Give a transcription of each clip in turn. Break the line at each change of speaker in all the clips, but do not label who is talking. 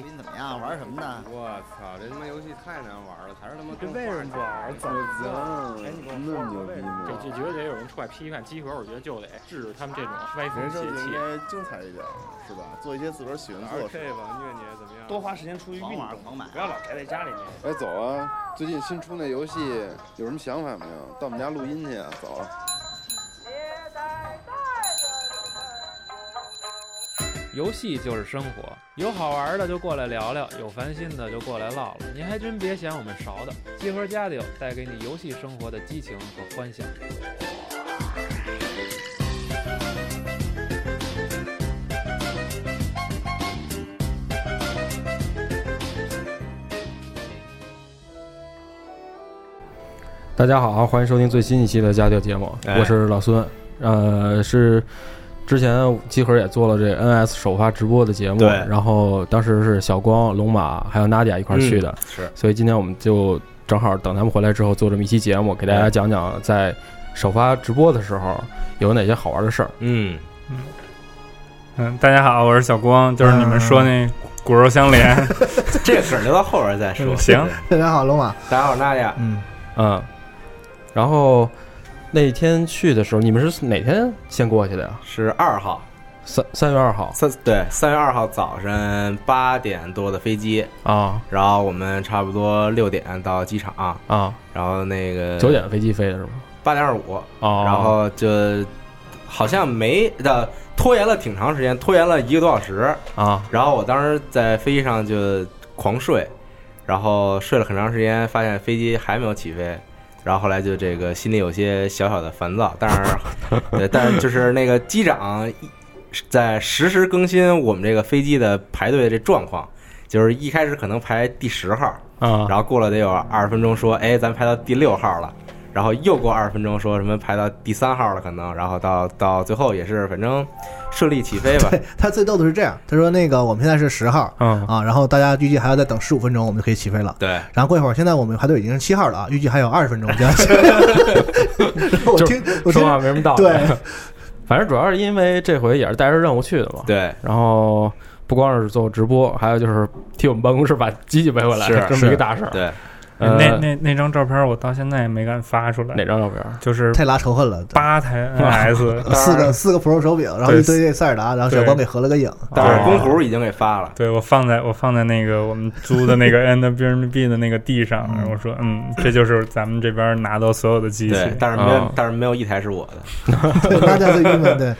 最近怎么样？玩什么呢？
我操，这他妈游戏太难玩了，还是他妈
跟为什么不玩？怎么
行？
哎，你给我
那么牛逼吗？
就就觉得得有人出来批判集合，我觉得就得制止他们这种歪风邪气。
应该精彩一点，是吧？做一些自个儿喜欢做的事。
吧，虐你怎么样？
多花时间出去运动，
狂买，
不要老宅在家里面。
哎，走啊！最近新出那游戏有什么想法没有？到我们家录音去啊！走。
游戏就是生活，有好玩的就过来聊聊，有烦心的就过来唠唠。您还真别嫌我们勺的，集合家里有带给你游戏生活的激情和欢笑。大家好，欢迎收听最新一期的家教节目，我是老孙，呃，是。之前集合也做了这 NS 首发直播的节目，
对，
然后当时是小光、龙马还有娜迪亚一块去的，
是，
所以今天我们就正好等他们回来之后做这么一期节目，给大家讲讲在首发直播的时候有哪些好玩的事儿。
嗯。
嗯嗯，大家好，我是小光，就是你们说那骨肉相连，
这个梗留到后边再说。
行，
大家好，龙马，
大家好，娜迪亚，
嗯。嗯，然后。那天去的时候，你们是哪天先过去的呀？
是二号，
三三月二号。
三对，三月二号早晨八点多的飞机
啊，
然后我们差不多六点到机场
啊，
然后那个
九点飞机飞的是吗？
八点二五，然后就好像没的拖延了挺长时间，拖延了一个多小时
啊。
然后我当时在飞机上就狂睡，然后睡了很长时间，发现飞机还没有起飞。然后后来就这个心里有些小小的烦躁，但是，对，但是就是那个机长在实时更新我们这个飞机的排队的这状况，就是一开始可能排第十号，
啊，
然后过了得有二十分钟，说，哎，咱排到第六号了。然后又过二十分钟，说什么排到第三号了，可能，然后到到最后也是反正顺利起飞吧。
对他最逗的是这样，他说那个我们现在是十号，
嗯
啊，然后大家预计还要再等十五分钟，我们就可以起飞了。
对，
然后过一会儿，现在我们排队已经是七号了啊，预计还有二十分钟 就要起飞。我听
说话没什么道理。
对，
反正主要是因为这回也是带着任务去的嘛。
对，
然后不光是做直播，还有就是替我们办公室把机器背回来，
是
这么一个大事儿。
对。
那那那张照片我到现在也没敢发出来。
哪张照片？
就是
太拉仇恨了。
八台 NS，
四个四个 Pro 手柄，然后一堆塞尔达，然后小光给合了个影。
但是公图已经给发了。
对我放在我放在那个我们租的那个 NBB 的那个地上，然后我说嗯，这就是咱们这边拿到所有的机器，
但是没有但是没有一台是我的。
大家最郁闷对。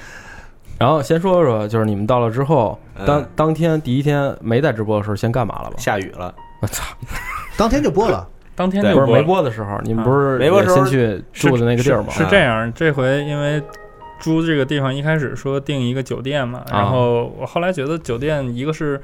然后先说说，就是你们到了之后，当当天第一天没在直播的时候，先干嘛了吧？
下雨了。
我操！
当天就播了。
当天
不是没播的时候，你们不是
没播时候
先去住的那个地儿吗？
是这样，这回因为租这个地方，一开始说订一个酒店嘛，然后我后来觉得酒店一个是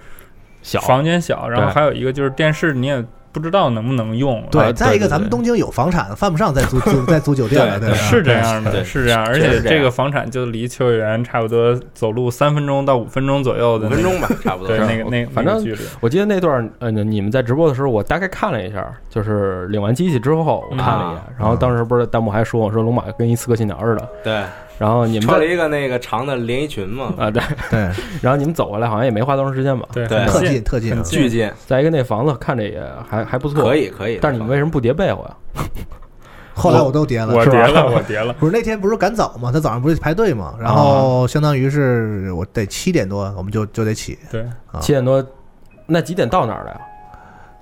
小
房间小，然后还有一个就是电视你也。不知道能不能用？
对，再一个，咱们东京有房产，犯不上再租 租再租酒店了。对，
是这样的，是这样。而且这个房产就离秋叶原差不多走路三分钟到五分钟左右的，
五分钟吧，差不多。
对，那个那
反正我记得那段呃，你们在直播的时候，我大概看了一下，就是领完机器之后，我看了一眼，然后当时不是弹幕还说我说龙马跟一刺客信条似的。
对。
然后你们
穿了一个那个长的连衣裙嘛？
啊，对
对。
然后你们走过来好像也没花多长时间吧？
对，
特近特近，
巨近。
再一个那房子看着也还还不错，
可以可以。
但是你们为什么不叠被窝呀？
后来我都叠了，
我叠了，我叠了。
不是那天不是赶早嘛？他早上不是排队嘛？然后相当于是我得七点多我们就就得起。
对，
七点多，那几点到那儿的呀？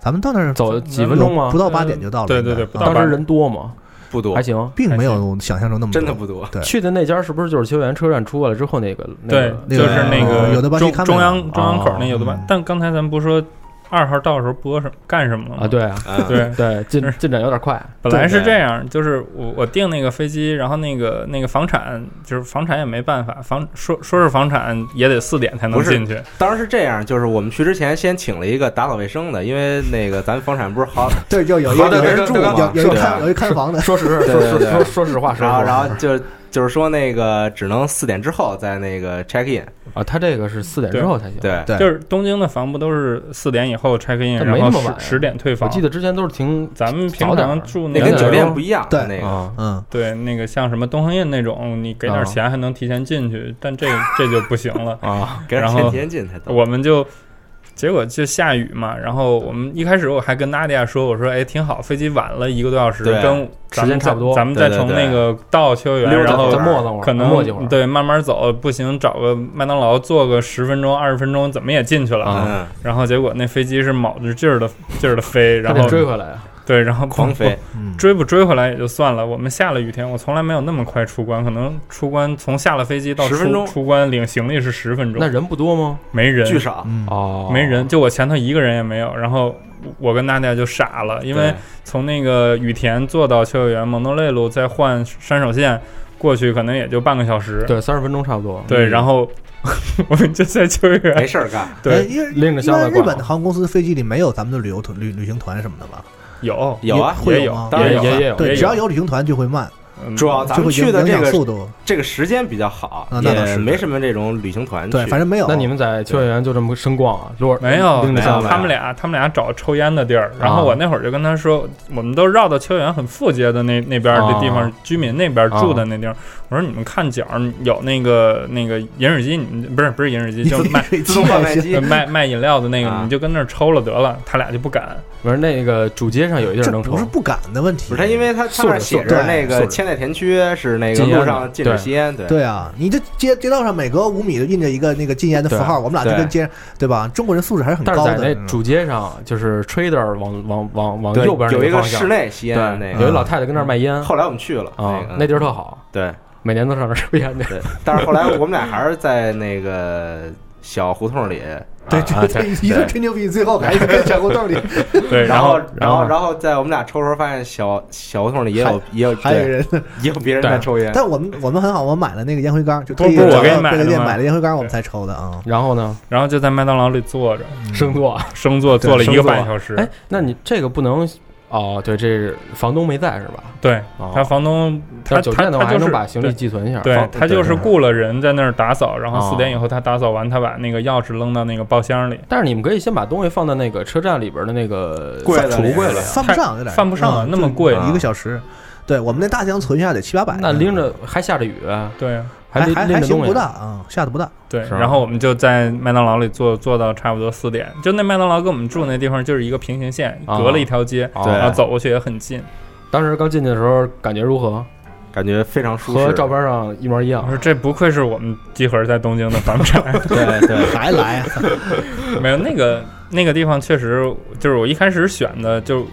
咱们到那儿
走几分钟吗？
不到八点就到了。
对对对，
当时人多吗？
不多，
还行，
并没有想象中那么
真的不多。
对，
去的那家是不是就是秋园车站出来了之后那个？
对，就是那个
有的
中中央中央口那有的
吧。
但刚才咱们不说。二号到时候播什么干什么了
啊？对啊，
对
对，进进展有点快。
本来是这样，就是我我订那个飞机，然后那个那个房产，就是房产也没办法，房说说是房产也得四点才能进去。
当时是这样，就是我们去之前先请了一个打扫卫生的，因为那个咱房产不是好
对，就有一个人住，有有一看有一看房的。
说实说说说实话，
然后然后就。就是说，那个只能四点之后在那个 check in
啊，他这个是四点之后才行。
对，
就是东京的房不都是四点以后 check in，然后十十点退房。
我记得之前都是挺
咱们平常住
那跟酒店不一样。
对，
那
个，
嗯，
对，那个像什么东恒印那种，你给点钱还能提前进去，但这这就不行了。
啊，
给点钱提前进才。
我们就结果就下雨嘛，然后我们一开始我还跟娜迪亚说，我说哎挺好，飞机晚了一个多小时，跟
时间差不多
咱们再从那个到秋叶原，
溜达
然后可能。对慢慢走，不行找个麦当劳坐个十分钟二十分钟，怎么也进去了。然后结果那飞机是卯着劲儿的劲儿的飞，然后
追回来啊！
对，然后
狂飞，
嗯，
追不追回来也就算了，我们下了雨天，我从来没有那么快出关，可能出关从下了飞机到
10分钟
出出关领行李是十分钟，
那人不多吗？
没人，
巨少，
嗯，
哦，
没人，就我前头一个人也没有。然后我跟娜娜就傻了，因为从那个雨田坐到秋叶原蒙多内路，再换山手线过去，可能也就半个小时。
对，三十分钟差不多。
对，
嗯
然后 我们就在秋叶原没，
事儿干，
哎
对，
因为
拎着箱子
日本的航空公司飞机里没有咱们的旅游团旅旅行团什么的吧？
有
有啊
会有？
当然有
也也有
对，只要有旅行团就会慢，
嗯
主要咱们去的这个
速度。
这个时间比较好
啊，那倒是
也没什么这种旅行团去。
对，反正没有。
那你们在秋叶原就这么生逛啊？如果
没有，没有，他们俩他们俩找抽烟的地儿，然后
啊
我那会儿就跟他说，我们都绕到秋叶原很富街的那那边的地方
啊，
居民那边住的那地方，我说你们看角有那个那个饮水机，你们不是不是饮水机，就是卖
自动贩卖机
呃，卖卖饮料的那个，
啊
你就跟那儿抽了得了，他俩就不敢。
不是那个主街上有一地儿能抽
不是，不敢的问题，
不是他，因为他
上
面写着那个
素质
千代田区是那个路上禁止吸烟，对。
对啊，你这街街道上每隔五米就印着一个那个禁烟的符号，我们俩就跟街对吧？中国人素质还是很
但是
高的。嗯
在那主街上，就是 trader 往往往往右边
有一个室内吸烟的，那个，
有一老太太跟那儿卖烟。
后来我们去了
啊
那，个。
那地儿特好，
对。
每年都上那儿抽烟去。
但是后来我们俩还是在那个小胡同里，
对，
啊
这这一顿吹牛逼，最后还是跟小胡同里
对，
然
然后
然
然后
后然后在我们俩抽的时候发现小小胡同里也有也有对
还有人。
也有别人在抽烟，
但我们我们很好，我们买了那个烟灰缸，就特意
不是我给你买的吗
买了烟灰缸，我们才抽的啊。
然后呢，
然后就在麦当劳里坐着
生坐。
生坐，坐了一个半小时。
哎，那你这个不能哦，对，这是房东没在是吧？
对
哦
他房东，他
要酒店的话还
他他就是
能把行李寄存一下。
对
房
他就是雇了人在那儿打扫，然后
哦
四点以后他打扫完，他把那个钥匙扔到那个包厢里，
但是你们可以先把东西放在那个车站里边的那个
柜子里
储物柜里。
犯不上，有点
犯不上啊
嗯
那么贵
就一个小时。对我们那大箱存下得七八百呢，
那拎着还下着雨，
对
还还还行，不大啊，下的不大。
对，然后我们就在麦当劳里坐坐到差不多四点，就那麦当劳跟我们住那地方就是一个平行线，
啊
隔了一条街，然后走过去也很近。
当时刚进去的时候感觉如何？
感觉非常舒适。
和照片上一模一样
我。说这不愧是我们集合在东京的房产，
对对，
还来啊，
没有那个那个地方确实就是我一开始选的就。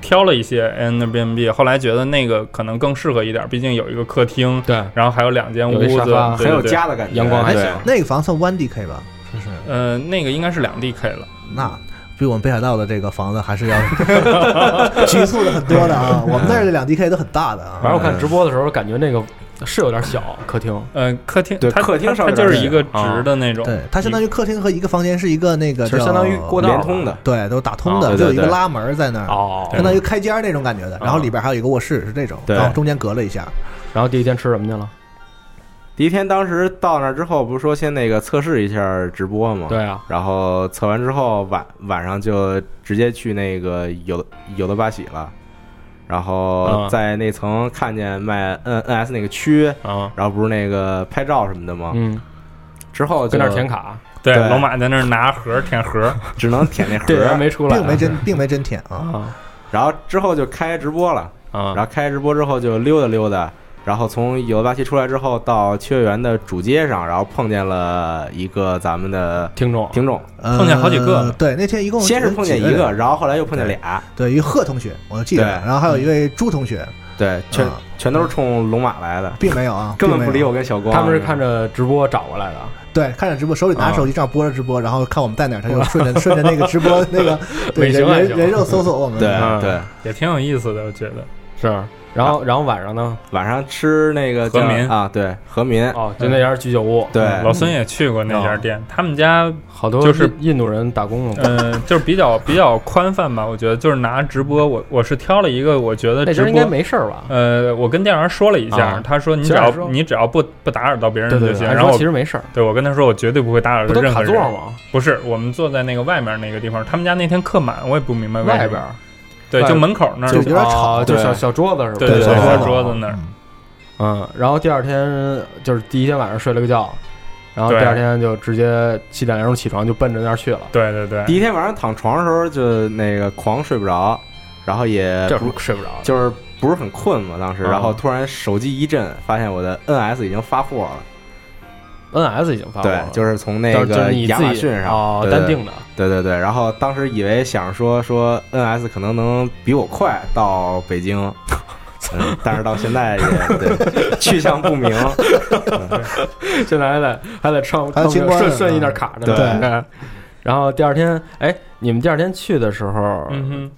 挑了一些 Airbnb，后来觉得那个可能更适合一点，毕竟有一个客厅，
对，
然后还有两间屋子，
发
很有家的感觉，对
阳光还行
那个房算 one DK 吧？是是？
呃，那个应该是两 DK 了。
那比我们北海道的这个房子还是要局促的很多的啊。我们那儿的两 DK 都很大的啊。
反正我看直播的时候感觉那个是有点小，客厅
嗯，客厅
对
它
客厅上
就是一个直的那种，
对，它相当于客厅和一个房间是一个那个叫，
其实相当于过道
连通的，
对，都打通
啊
的，就有一个拉门在那儿，
哦
相当于开间儿那种感觉的。然后里边还有一个卧室，是这种，
对
然后中间隔了一下。
然后第一天吃什么去了？
第一天当时到那儿之后，不是说先那个测试一下直播吗？。
对啊，
然后测完之后晚晚上就直接去那个有有的巴喜了，然后
嗯。
在那层看见卖 N N S 那个区，
啊，
然后不是那个拍照什么的吗？
嗯，
之后就
跟那儿填卡，
对，
对。
龙马在那儿拿盒舔盒，
只能舔那盒，
没出来。啊，
并没真 并没真舔啊，
啊
然后之后就开直播了，
啊，
然后开直播之后就溜达溜达。然后从有的巴西出来之后，到秋月园的主街上，然后碰见了一个咱们的
听众。
听众，
呃
碰见好几个。呢
对，那天一共
先是碰见一个，然后后来又碰见俩，
对，一个贺同学，我记得，
对。
然后还有一位朱同学，
对，全
啊
全都是冲龙马来的，
并没有啊，
根本不理我跟小光。
他们是看着直播找过来的，
对，看着直播，手里拿
啊
手机这样播着直播，然后看我们在哪儿，他就 顺着顺着那个直播那个对人人人肉搜索我们。
对
嗯。
对，
也挺有意思的，我觉得。
是。然后然后晚上呢？
晚上吃那个叫
和民
啊，对和民，
哦，就那家居酒屋，
对
老孙也去过那家店，他们家
好多
就是
印印度人打工的，
嗯就是比较 比较宽泛吧，我觉得就是拿直播，我我是挑了一个我觉得直
那应该
播。
没事儿吧？
呃，我跟店员说了一下，
啊
他说你只要你只要不不打扰到别人就行。然后
其实没事儿，
对我跟他说，我绝对不会打扰
到
任何人。
卡座吗？
不是，我们坐在那个外面那个地方，他们家那天客满，我也不明白
外边儿
对，就门口那儿
就有点吵
啊就小小桌子是吧？
对小
对对对
桌子那儿
嗯
嗯，然后第二天就是第一天晚上睡了个觉，然后第二天就直接七点零钟起床就奔着那儿去了。
对对对，
第一天晚上躺床的时候就那个狂睡不着，然后也
这
不
会睡不着，
就是不是很困嘛当时，
啊
然后突然手机一震，发现我的 NS 已经发货了。
NS 已经发货
对
了，，
就是从那个亚
你自己
马逊上
单定的。
对对对，然后当时以为想说说 NS 可能能比我快到北京，嗯，但是到现在也对去向不明。
现在还在还在唱
还在清关呢
顺顺一点卡着呢。
对
然后第二天，哎，你们第二天去的时候，
嗯哼。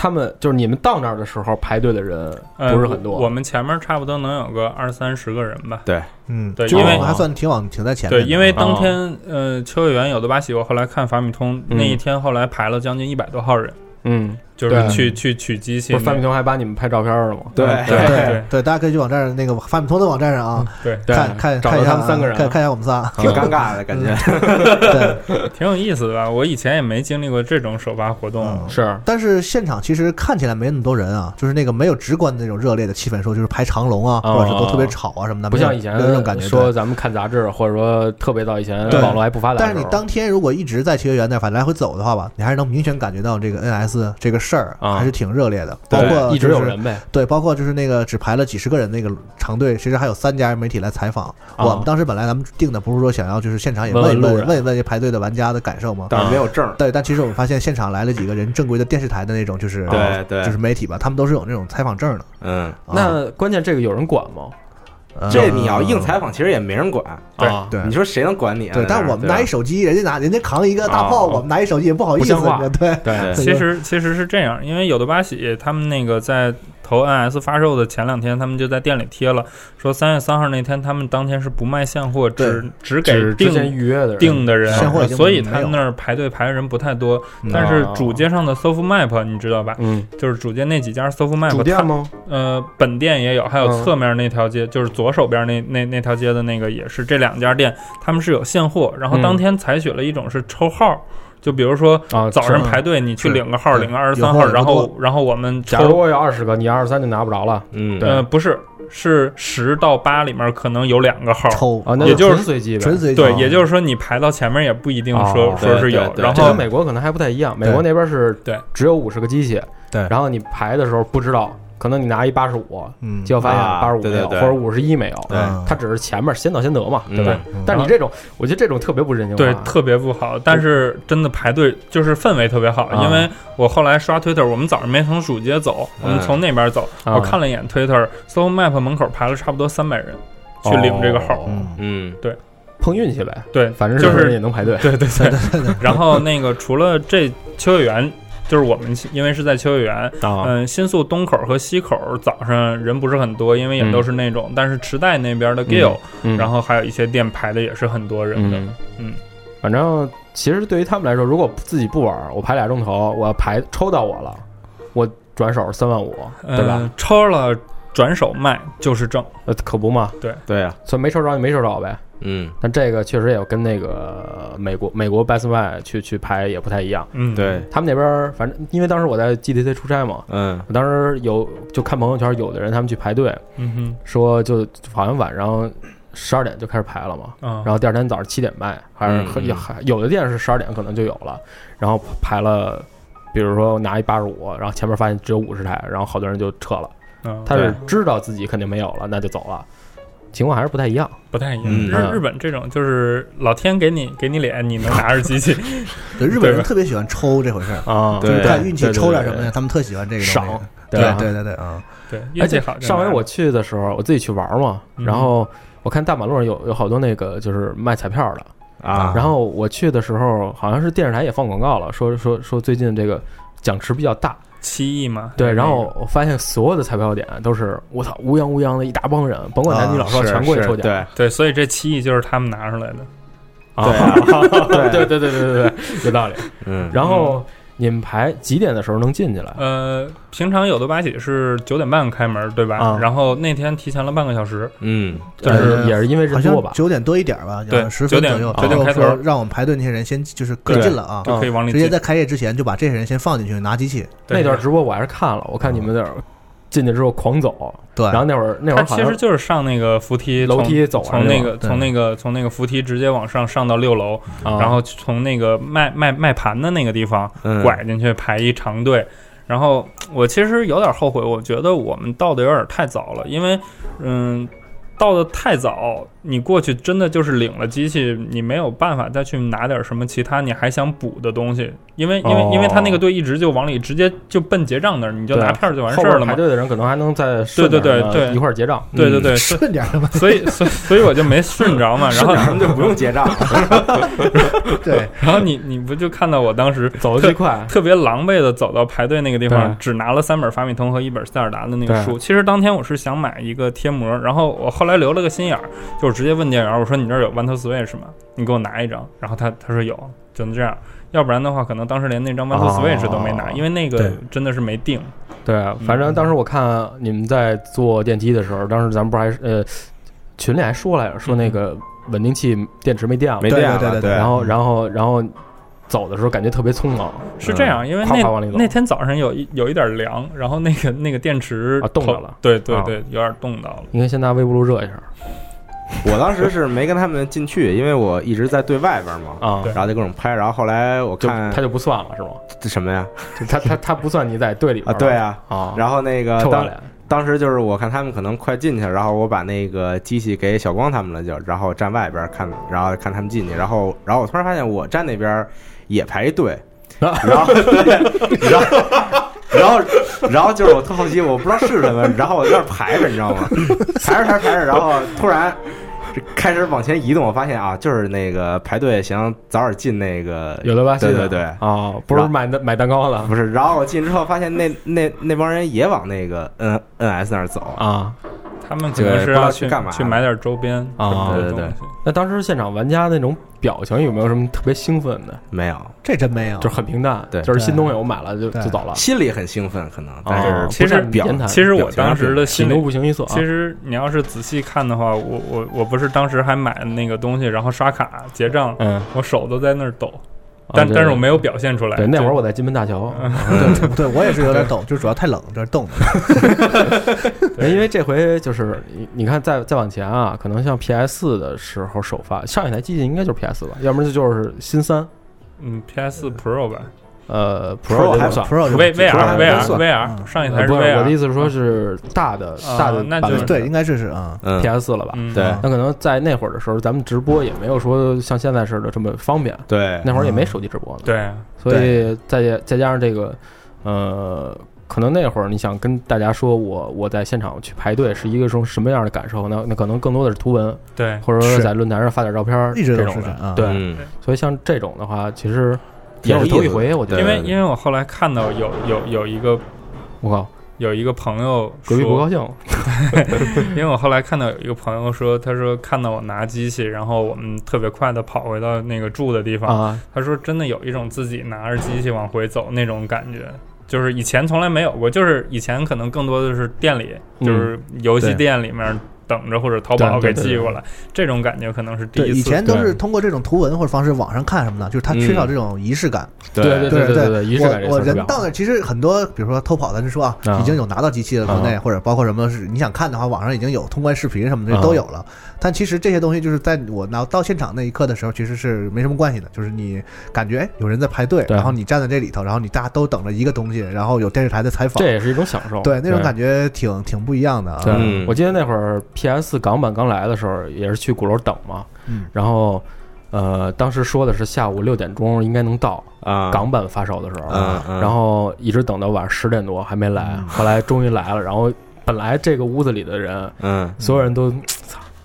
他们就是你们到那儿的时候排队的人
呃
不是很多，
我们前面差不多能有个二三十个人吧。对。
嗯，
对因为
我们还算挺往挺在前面
对，
的。
因为
哦。
当天呃秋叶原有的巴喜，我后来看法米通
嗯。
那一天，后来排了将近一百多号人，
嗯，
就是去去取机器
不是范米通还把你们拍照片了吗？
对
对
对对，大家可以去网站那个范米通的网站上啊，
对，
对
看看
到
看一下
他们三个人
看看一下我们仨，
挺尴尬的感觉。
对，
挺有意思的吧？我以前也没经历过这种首发活动。
嗯
是
但是现场其实看起来没那么多人啊，就是那个没有直观的那种热烈的气氛，说就是排长龙啊，
哦
或者是都特别吵啊什么的，
不像以前
那种感觉。
说咱们看杂志，或者说特别到以前
对
网络还不发达。
但是你当天如果一直在秋叶原那反正来回走的话吧，你还是能明显感觉到这个 NS 这个事儿
啊
还是挺热烈的，包括
一直有人呗，
对，包括就是那个只排了几十个人那个长队，其实还有三家媒体来采访。
啊
我们当时本来咱们定的不是说想要就是现场也问一
问问
一问这排队的玩家的感受吗？
但是没有证。
对，但其实我们发现现场来了几个人正规的电视台的那种，就是
对对
就是媒体吧，他们都是有那种采访证的。
嗯，
啊
那关键这个有人管吗？
呃
这你要硬采访，其实也没人管。
对
啊，
对
你说谁能管你啊？
对，但我们拿一手机，人家拿人家扛一个大炮，
啊
我们拿一手机也不好意思，对
对
对
其实其实是这样，因为有的巴喜他们那个在投 NS 发售的前两天，他们就在店里贴了，说三月三号那天他们当天是不卖现货，只只给定
预约的人
定的人所以他们那儿排队排的人不太多。
嗯
但是主街上的 Soft Map 你知道吧？
嗯，
就是主街那几家 Soft Map，
主店吗？
呃，本店也有，还有
嗯
侧面那条街，就是左手边那那那条街的那个也是，这两家店他们是有现货，然后
嗯
当天采取了一种是抽号，就比如说
啊，
早上排队你去领个号，领个二十三号，然后然后我们
假如，我有二十个，你二十三就拿不着了。
嗯，
不是，是十到八里面可能有两个号。
抽。
啊，那
也就是
纯随机呗。
纯随机。
对，也就是说你排到前面也不一定说
哦。
说是有然
这跟
后
美国可能还不太一样，美国那边是
对。
只有五十个机器，
对。
然后你排的时候不知道，可能你拿一八十五，
嗯，
结果发现
啊
八十五没有，
对。对对
或者五十一没有，
对。
嗯。
它只是前面先到先得嘛，对吧？但是你这种，我觉得这种特别不人性化，
对特别不好，但是真的排队就是氛围特别好，
啊
因为我后来刷 Twitter，我们早上没从主街走，我们从那边走，
啊
我看了一眼 Twitter，Soho Map 门口排了差不多三百人去领这个号，
哦
嗯。
对，
碰运气呗，
对，
反正
就是
也能排队。
对对对。然后那个除了这秋叶原，就是我们因为是在秋叶原，
啊，
嗯，新宿东口和西口早上人不是很多，因为也都是那种，但是池袋那边的 Gill，、
嗯
然后还有一些店排的也是很多人的，
嗯。
嗯，
反正其实对于他们来说，如果自己不玩，我排俩钟头，我要排抽到我了，我转手三万五，对吧？
嗯抽了转手卖就是挣，
呃，可不嘛，
对啊，
所以没抽着就没抽着呗。
嗯，
但这个确实也跟那个美国美国 Best Buy 去去排也不太一样。
嗯，
对，
他们那边儿反正因为当时我在 GDC 出差嘛，
嗯，
我当时有就看朋友圈，有的人他们去排队，
嗯哼，
说就好像晚上十二点就开始排了嘛，
嗯，
然后第二天早上七点卖，还是
嗯
和有还有的店是十二点可能就有了，然后排了，比如说拿一八十五，然后前面发现只有五十台，然后好多人就撤了。
嗯
他是知道自己肯定没有了，那就走了，情况还是不太一样。
不太一样。日日本这种就是老天给你给你脸，你能拿着机器，
对日本人特别喜欢抽这回事儿，
啊
就是
对
看运气抽点什么呀，他们特喜欢这个东西。
赏，
对对对对啊，
对，
而且
运气好。
上回我去的时候，我自己去玩嘛，
嗯。
然后我看大马路上有有好多那个就是卖彩票的，
啊，
然后我去的时候，好像是电视台也放广告了，说说说最近这个奖池比较大，
七亿嘛，
对，然后我发现所有的彩票点都是我操乌泱乌泱的一大帮人，甭管男女老少，全过去抽奖。
对，
对，所以这七亿就是他们拿出来的。
啊对对 对对对对对，有道理。
嗯，
然后你们排几点的时候能进去来？
呃，平常有的八喜是九点半开门，对吧？
啊
然后那天提前了半个小时，
嗯，
就是
呃
也是因为
好
人多吧？
像九点多一点吧，
对
十分
9点
左右
，9点开头
说让我们排队那些人先就是各对进了啊，
就可以往里进。
直接在开业之前就把这些人先放进去拿机器，
对
那段直播我还是看了，我看你们那儿进去之后狂走，
对，
然后那会儿那会儿
其实就是上那个扶梯
楼梯走
从那个从那个从那个扶梯直接往上上到六楼，
啊
然后从那个卖卖卖盘的那个地方
嗯
拐进去排一长队。然后我其实有点后悔，我觉得我们到的有点太早了，因为嗯。到的太早，你过去真的就是领了机器，你没有办法再去拿点什么其他你还想补的东西，因为因为、
哦。
因为他那个队一直就往里直接就奔结账那儿，你就拿片儿就完事儿了嘛。
排。队的人可能还能再
对对对对。
一块儿结账，
对对对，所
顺点儿嘛，
所以所以所以我就没顺着嘛，然后
顺点儿他们就不用结账。了。
对，
然后你你不就看到我当时
走得巨快，
特别狼狈的走到排队那个地方，只拿了三本法米通和一本塞尔达的那个书。其实当天我是想买一个贴膜，然后我后来留了个心眼儿，就是直接问店员，我说你这儿有 One to Switch 吗？你给我拿一张。然后他他说有，只能这样。要不然的话，可能当时连那张 One to
哦
Switch 都没拿，因为那个真的是没定。
对，啊反正当时我看你们在坐电梯的时候，当时咱们不是还呃群里还说来着，说那个稳定器电池没电了，
没电了，
对对对
然后然后然后走的时候感觉特别匆忙。
是这样，因为那那天早上有一有一点凉，然后那个那个电池
啊冻着了。啊
对对对，有点冻到了。
应该先拿微波炉热一下。
我当时是没跟他们进去，因为我一直在对外边嘛，
啊，
对。
然后就各种拍，然后后来我
就
看
他就不算了是吗？
这什么呀？
他他他不算你在队里边
啊，对啊，
啊，
然后那个当当时就是我看他们可能快进去了，然后我把那个机器给小光他们了，就然后站外边看，然后看他们进去，然后然后我突然发现我站那边也排一队，然后对，然后然后然后就是我特好奇，我不知道是什么，然后我在那儿排着，你知道吗？排着排着排着，然后突然。开始往前移动，我发现啊，就是那个排队想早点进那个
有的吧？
对对对，
哦，不是买的买蛋糕了
不是。然后我进之后发现那那那帮人也往那个 N N S 那儿走，
啊。
他们可能是要去
去干嘛。
去买点周边
啊
对对对
的东西。
那当时现场玩家那种表情有没有什么特别兴奋的？
没有，
这真没有，
就是很平淡，
对。
就是新东西我买了就就走了。
心里很兴奋，可能，但
啊
是
其实
表
其实我当时的
喜怒
心里，
不形于色啊。
其实你要是仔细看的话，我我我不是当时还买了那个东西，然后刷卡结账，
嗯，
我手都在那儿抖，但但是我没有表现出来。
对那会儿我在金门大桥，
对 对，我也是有点抖，就主要太冷，这冻的。
对因为这回就是你你看再再往前啊，可能像 PS 四的时候首发上一台机器应该就是 PS 吧，要不然就是新三，
嗯，PS 四 Pro 吧
呃
Pro 还
不算。
Pro，V
不
VR
还没
VR
算
VR
嗯
上一台是
VR，我的意思是说是大的
啊
大的
那就是
版本
对，应该这是啊，
嗯
PS 四了吧？
嗯
对
那可能在那会儿的时候，咱们直播也没有说像现在似的这么方便，
对，
那会儿也没手机直播呢。
对，
所以再再加上这个，呃，可能那会儿你想跟大家说我我在现场去排队是一个什什么样的感受？那那可能更多的是图文，
对，
或者说
是
在论坛上发点照片
一直
这种的。
都是这样啊。
对，
嗯
所以像这种的话，其实也是头一回，我觉得。
因为因为我后来看到有有有一个
我靠，
有一个朋友
隔壁不高
说，
兴
因为我后来看到有一个朋友说，他说看到我拿机器，然后我们特别快的跑回到那个住的地方，
啊！
他说真的有一种自己拿着机器往回走那种感觉。就是以前从来没有过，就是以前可能更多的是店里，
嗯
就是游戏店里面等着或者淘宝
对对对
给寄过来，这种感觉可能是第
对，
一次。
以前都是通过这种图文或者方式网上看什么的，就是它缺少这种仪式感。
对对
对
对对，仪式感
我我人到那儿，其实很多，比如说偷跑，的就说啊
啊，
已经有拿到机器了，国内
啊。
或者包括什么是你想看的话，网上已经有通关视频什么的
啊
都有了。但其实这些东西就是在我拿到现场那一刻的时候，其实是没什么关系的，就是你感觉哎有人在排队，然后你站在这里头，然后你大家都等着一个东西，然后有电视台的采访。
这，也是一种享受。
对那种感觉挺挺不一样的啊。
对，
嗯。
我记得那会儿 PS 港版刚来的时候，也是去鼓楼等嘛，
嗯。
然后呃，当时说的是下午六点钟应该能到
啊，
港版发售的时候，
嗯嗯，
然后一直等到晚上十点多还没来，
嗯。
后来终于来了，然后本来这个屋子里的人，
嗯。
所有人都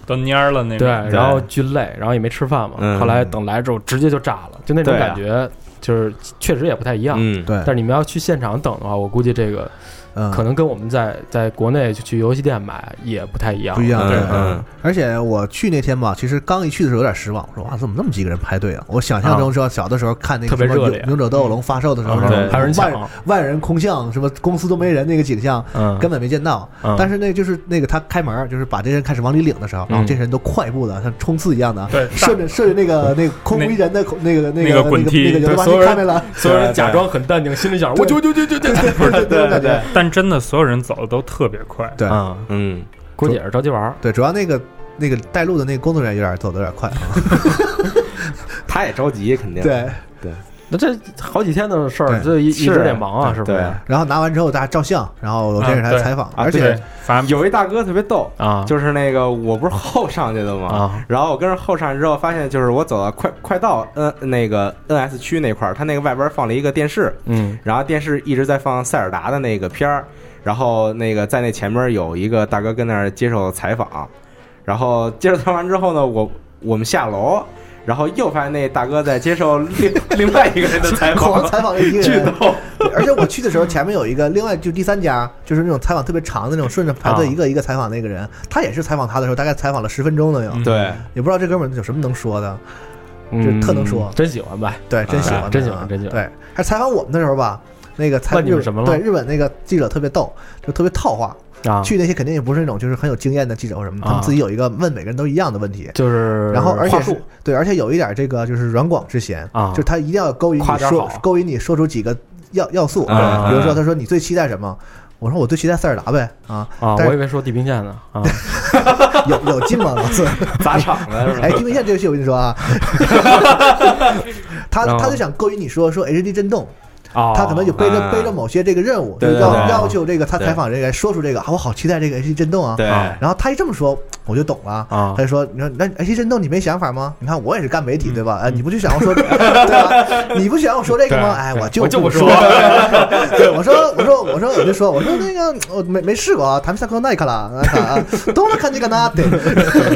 都蔫了那
对，然后巨累，然后也没吃饭嘛，
嗯。
后来等来之后直接就炸了，就那种感觉，就是确实也不太一样。
嗯，
对
但，是你们要去现场等的话，我估计这个
嗯，
可能跟我们在在国内去去游戏店买也不太一样。
不一样。对
嗯，嗯。
而且我去那天吧，其实刚一去的时候有点失望，我说哇，怎么那么几个人排队啊？我想象中说小的时候看那个什么勇勇者斗恶龙发售的时候，
还有人抢。
万，万人空巷，什么公司都没人那个景象，
嗯，
根本没见到。
嗯。
但是那就是那个他开门，就是把这些人开始往里领的时候，然后
嗯
这些人都快步的像冲刺一样的，
对，
顺着顺着那个 那个空无一人的那个那
那
个
个滚梯
那个那个
所有人
看见了，
所有人假装很淡定，心里想
对。
我就就就就就，
不是那种感觉。
真的所有人走的都特别快。
对
啊，
嗯，
估计也是着急玩儿。
对，主要那个那个带路的那个工作人员有点走的有点快啊。
他也着急，肯定
对。
对，那这好几天的事儿，这一一直得忙啊，是不
对。
是？
然后拿完之后大家照相，然后有电视台
啊对。
采访，
啊
而且
有一大哥特别逗，
啊，
就是那个我不是后上去的吗？
啊。
然后我跟着后上去之后，发现就是我走到快快到 N 那个 NS 区那块儿，他那个外边放了一个电视，
嗯。
然后电视一直在放塞尔达的那个片儿，然后那个在那前面有一个大哥跟那儿接受采访，然后接受采访完之后呢，我我们下楼，然后又发现那大哥在接受 另另外一个人的采访，
狂采访了一个
巨
人。
逗。
而且我去的时候，前面有一个另外就第三家，就是那种采访特别长的那种，顺着排队
啊。
一个一个采访那个人，他也是采访他的时候，大概采访了十分钟能有，
嗯。
对，
也不知道这哥们儿有什么能说的，就
嗯，
特能说。
真喜欢吧。
对，真喜欢，
真喜欢真喜欢。
对，还采访我们的时候吧，那个采日
问你们什么了？
对，日本那个记者特别逗，就特别套话。
啊，
去那些肯定也不是那种就是很有经验的记者或什么，他们
啊
自己有一个问每个人都一样的问题。
就是
然后，而且是对，而且有一点这个就是软广之嫌
啊。
就是他一定要勾引你说勾引你说出几个要要素，
啊
比如说他说你最期待什么，我说我最期待塞尔达呗啊，
啊，
但
我以为说地平线呢啊，
有有劲吗？老四，
砸场的是吧？
哎，地平线这游戏我跟你说啊，他他就想勾引你说说 HD 震动，
啊，
他可能就背着
啊
背着某些这个任务，就要要求这个他采访人员说出这个啊，我好期待这个 HD 震动啊。
对，
啊
然后他一这么说，我就懂了。
啊
他就说：“你说那 HD 震动你没想法吗？你看我也是干媒体对吧？
嗯
哎，你不就想我说 对吧？你不想我说这个吗？哎，我就
我就不
说。对，我说我说我说我就说我说那个我没没试过啊，他们下课耐克了，那个啊，都能看这个呢，对。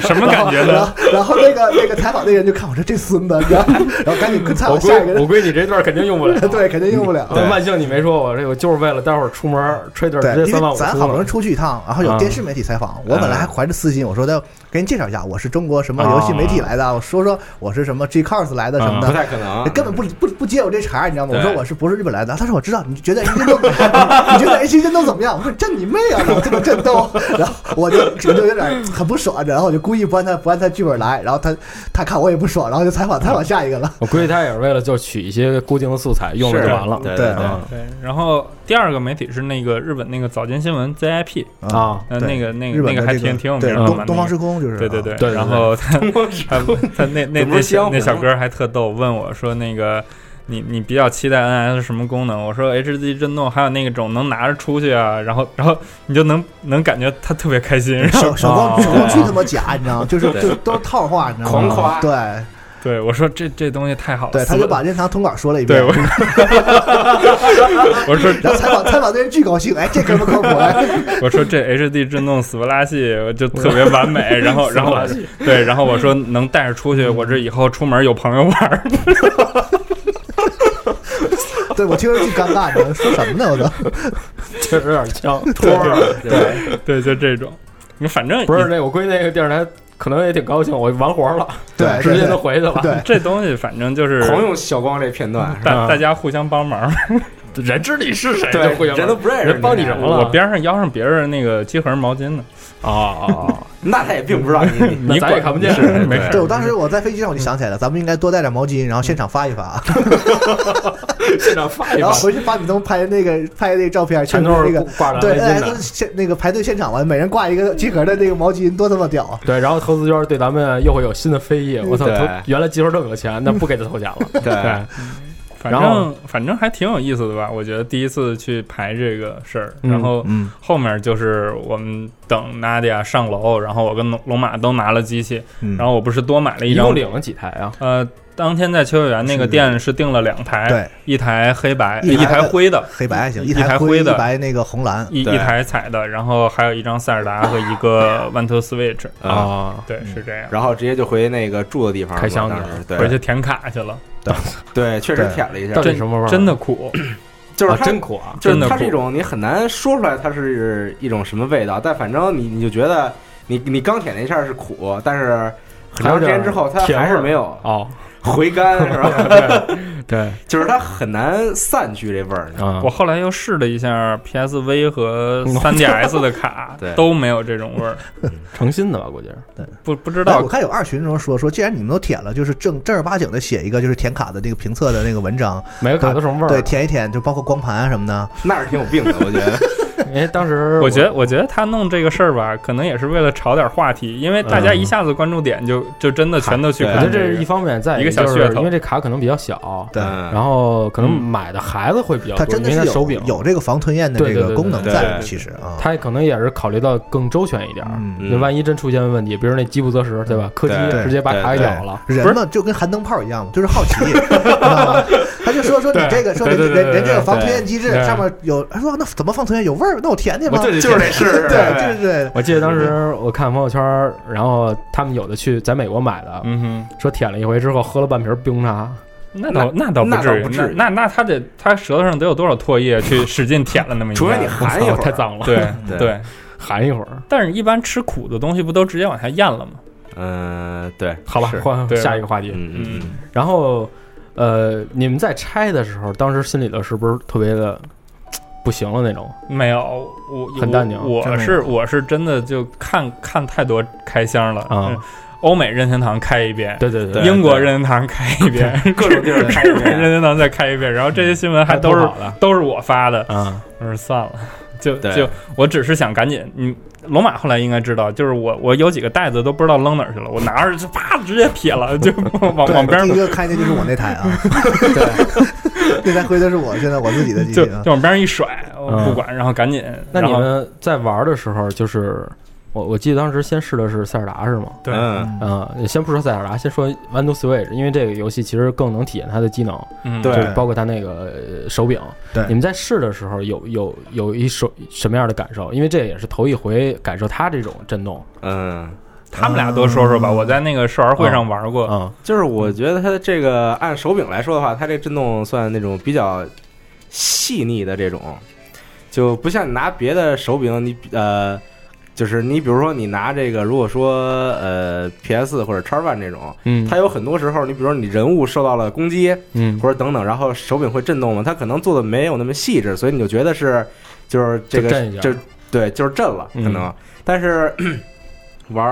什么感觉呢？
然后那个那个采访那人就看我说这孙子，然后然后赶紧采
我
访下一个人，
我估计你这段肯定用不了。
对，肯定用不了。
啊万幸你没说我这个就是为了待会儿出门吹点直
对，因
接三万五
为咱好不容易
出
出去一趟，然后有电视媒体采访，我本来还怀着私心，我说的给你介绍一下，我是中国什么游戏媒体来的，我说说我是什么 G Cars 来的什么
不
的。
太可能，
根本不不不接我这茬儿，你知道吗？我说我是不是日本来的？他说我知道。你觉得 H 震动，你觉得 H 震动怎么样？我说震你妹啊！这个震动，然后我就我就有点很不爽，然后我就故意不按他不按他剧本来，然后他他看我也不爽，然后就采访采访下一个了。
我估计他也是为了就取一些固定的素材用了
是
就完了。
对对
对，
然后第二个媒体是那个日本那个早间新闻 ZIP，
啊，
呃，那个那个那个还挺挺有名的嘛，
东东方
那个
时空就是
对对
啊
对对
然后 他他他那那那那小哥还特逗，问我说那个。你你比较期待 NS 什么功能？我说 HZ 震动，还有那种能拿着出去啊，然后然后你就能能感觉他特别开心，然后
手手工
啊
手工巨他妈假，你知道吗？就是
对
就都是套话，你知道吗？
狂夸
对
对我说这这东西太好了，
对，他就把任天堂通稿说了一遍
对。我 我说
然后采访采访的人巨高兴，哎，这哥们靠谱哎！
我说这 HD 震动死不拉戏，就特别完美。然后然后对，然后我说能带着出去，我这以后出门有朋友玩儿。
对我听着巨尴尬，你说什么呢？我都
确实有点呛。
托儿，对，
对，就这种。你反正
不是那，我估计那个电视台可能也挺高兴，我完活了，
对
直接就回去了。
对
这东西，反正就是
狂用小光这片段，是吧
大大家互相帮忙。
人知你是谁，
对
就互相
人都不认识
人帮你什么了？
我边上腰上别着那个鸡盒毛巾呢。
啊啊，
那他也并不知道你你
那咱也看不见，
是没事
对，我当时我在飞机上我就想起来了，咱们应该多带点毛巾，然后现场发一发，
现场发一发
然后，回去把你都拍那个拍那个照片，
全都是
那个
挂的
哎都。现那个排队现场嘛，每人挂一个集合的那个毛巾，多他妈屌啊！
对，然后投资圈对咱们又会有新的非议。我操，原来集合这么有钱，那不给他投钱了。
对
对，
反正反正还挺有意思的吧？我觉得第一次去排这个事儿，
嗯
然后
嗯，
后面就是我们等 Nadia 上楼，然后我跟龙龙马都拿了机器，
嗯
然后我不是多买了一张
一共领了几台啊？
呃，当天在秋叶原那个店是订了两台，
对，
一台黑白，
一台
灰的，
黑白还行，
一
台灰
的
一白那个红蓝，
一一台彩的，然后还有一张塞尔达和一个 One to Switch。
啊，
啊，
对，是这样。
然后直接就回那个住的地方
开箱去了
对
回去填卡去了，
对，确实舔了一下
到，底
真
什么味儿？
真的苦，
啊
就是它
真苦啊！
就是它是一种你很难说出来它是一种什么味道，但反正你你就觉得你你刚舔那一下是苦，但是很长时间之后它还是没有
哦，
回甘，是吧？
对对
就是它很难散去这味儿。
啊
我，后来又试了一下 PSV 和 3DS 的卡
对，
都没有这种味儿，
诚心的吧？估计是
不不知
哎，
道
我看有二群中说说，既然你们都舔了，就是正正儿八经的写一个就是填卡的那个评测的那个文章，
每个卡都什么味儿？
对，舔一舔，就包括光盘啊什么的。
那是挺有病的，我觉得。
因为当时
我觉得，我觉得他弄这个事儿吧，可能也是为了炒点话题，因为大家一下子关注点就就真的全都去
我觉得这是一方面，在
一个小噱头
因为这卡可能比较小，
对
嗯。
然后可能
嗯
买的孩子会比较多，
它真的是有
因为它手柄。
有这个防吞咽的这个功能在，
对
其实啊，
它可能也是考虑到更周全一点那万一真出现问题，比如那饥不择食，对吧？柯基直接把卡给咬了，
人嘛就跟寒灯泡一样嘛，就是好奇，知道吗？他就说说你这个说人人人这个防吞咽机制上面有，他说那怎么防吞咽？有味儿？那我舔舔
吧？
就是得试试。
对，就是对，
我记得当时我看朋友圈，然后他们有的去在美国买的，
嗯哼，
说舔了一回之后喝了半瓶冰红茶，
那倒那倒不至于，那那那他得他舌头上得有多少唾液去使劲舔了那么一下，
除非你含一会儿
太脏了，
对
对
对，
含一会儿。
但是一般吃苦的东西不都直接往下咽了吗？
嗯，对，
好吧，换下一个话题。
嗯嗯嗯，
然后，呃，你们在拆的时候，当时心里头是不是特别的不行了那种？
没有，我
很淡定
我是我是真的就看看太多开箱了
啊
嗯欧美任天堂开一遍，
对对对，
英国任天堂开一遍，
各种地儿开一
遍。任。天堂再开一遍，然后这些新闻还
还
都是都是我发的，
嗯，
我说算了，就就我只是想赶紧，嗯，龙马后来应该知道，就是我我有几个袋子都不知道扔哪儿去了，我拿着就啪直接撇了，就往
对
往边上。
第一个开的就是我那台啊，对，那台灰的是我现在我自己的机器啊。
就就，往边上一甩，不管，然后赶紧，
那你们在玩的时候，就是我我记得当时先试的是塞尔达是吗？
对
嗯，
嗯，先不说塞尔达，先说 to Switch，因为这个游戏其实更能体验它的机能，
嗯
对
就是包括它那个呃手柄。
对
你们在试的时候有有有一手什么样的感受？因为这也是头一回感受它这种震动。
嗯，
他们俩多说说吧，我在那个试玩会上玩过，
嗯
就是我觉得它这个按手柄来说的话，它这震动算那种比较细腻的这种，就不像你拿别的手柄，你呃，就是你比如说你拿这个，如果说呃 PS 或者叉 One 这种，
嗯，
它有很多时候，你比如说你人物受到了攻击
嗯。
或者等等，然后手柄会震动嘛，它可能做的没有那么细致，所以你就觉得是就是这个
就震
就对就是震了可能，
嗯
但是。玩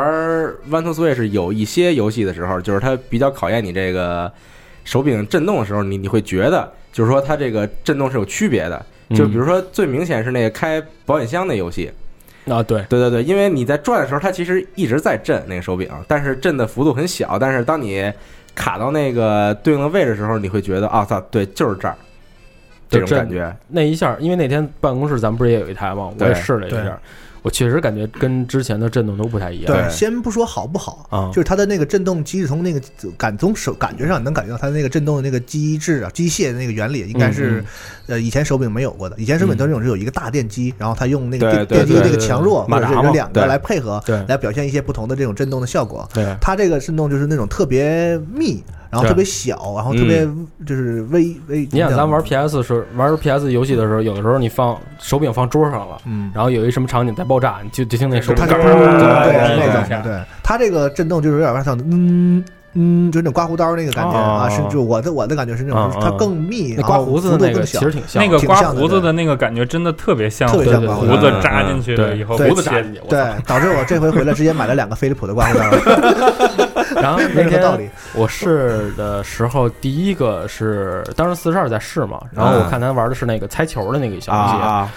One to Switch 有一些游戏的时候，就是它比较考验你这个手柄震动的时候，你你会觉得，就是说它这个震动是有区别的。就比如说最明显是那个开保险箱那游戏，
啊，对，
对对对，因为你在转的时候，它其实一直在震那个手柄，但是震的幅度很小。但是当你卡到那个对应的位置的时候，你会觉得啊操，对，就是这儿，这种感觉。
那一下，因为那天办公室咱们不是也有一台吗？我也试了一下，我确实感觉跟之前的震动都不太一样。
对，
先不说好不好
啊
就是它的那个震动机制，从那个感从手感觉上，你能感觉到它的那个震动的那个机制啊，机械的那个原理，应该是、
嗯
呃以前手柄没有过的。以前手柄都是有一个大电机，然后它用那个电电机的那个强弱，或者是两个来配合，
对
来表现一些不同的这种震动的效果。
对，
它这个震动就是那种特别密，然后特别小，然后特别就是微微。
你想咱玩 PS 时玩 PS 游戏的时候，有的时候你放手柄放桌上了，
嗯。
然后有一什么场景在爆炸，你就就听那手柄嘎
对那
对
种，对它这个震动就是有点像嗯嗯，就那种刮胡刀那个感觉啊，
哦
是就我的我的感觉是那种
嗯，
它
嗯
更密，
那刮胡子的那个其实挺像，
那个刮胡子的那个感觉真的特别像
特别像胡
子扎进去了以后，
胡子扎进去，
对，导致我这回回来直接买了两个飞利浦的刮胡刀，
然后
没
那天。我试的时候，第一个是当时四十二在试嘛，然后我看他玩的是那个猜球的那个小游戏，
啊，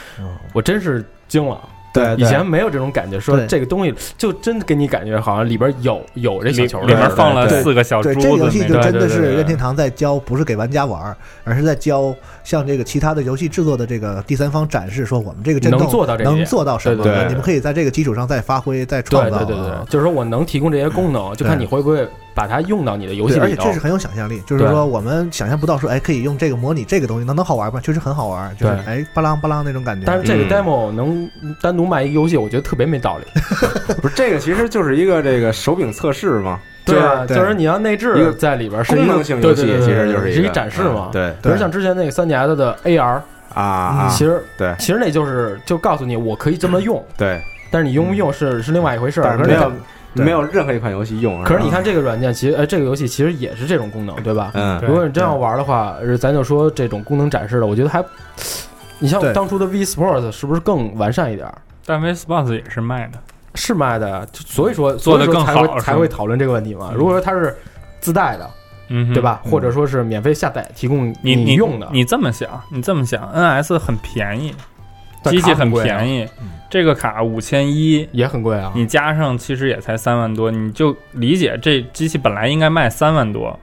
我真是惊了。
对，
以前没有这种感觉，说这个东西就真给你感觉好像里边有有这小
里
球
里面放了四个小珠
对，
子
这个游戏，就真的是任天堂在教，不是给玩家玩，而是在教像这个其他的游戏制作的这个第三方展示，说我们这个震动
能做到
能做到什么？你们可以在这个基础上再发挥、再创造。
对对对对。
啊，
就是说我能提供这些功能，就看你会不会把它用到你的游戏里，而
且这是。很有想象力，就是说我们想象不到说，哎，可以用这个模拟这个东西，那能好玩吗？确实很好玩，就是
对
哎，巴啷巴啷那种感觉。
但是这个
嗯
demo 能单独卖一个游戏，我觉得特别没道理。
不是这个，其实就是一个这个手柄测试嘛，
对啊，就是你要内
一
置
个
在里边是一个
功能性游戏其实就是一
展示嘛
嗯。对
比如像之前那个三 DS 的 AR，
啊啊，
其实
对
其实那就是就告诉你我可以这么用，
对，
但是你用不用是是另外一回事儿。
但是没有没有任何一款游戏用。
可是你看这个软件，其实呃这个游戏其实也是这种功能，对吧？
嗯，
如果你真要玩的话，呃咱就说这种功能展示的，我觉得还，你像
对。
当初的 V Sports 是不是更完善一点儿？
但 V Sports 也是卖的，
是卖的，就所以说
做得
所以说才
更好
才会讨论这个问题嘛。
嗯。
如果说它是自带的，
嗯，
对吧？
嗯。
或者说是免费下载提供
你你
用的，
你这么想，你这么想，NS 很便宜，
但
机器很便宜。
嗯，
这个卡五千一，
也很贵啊。
你加上其实也才三万多，你就理解这机器本来应该卖三万多，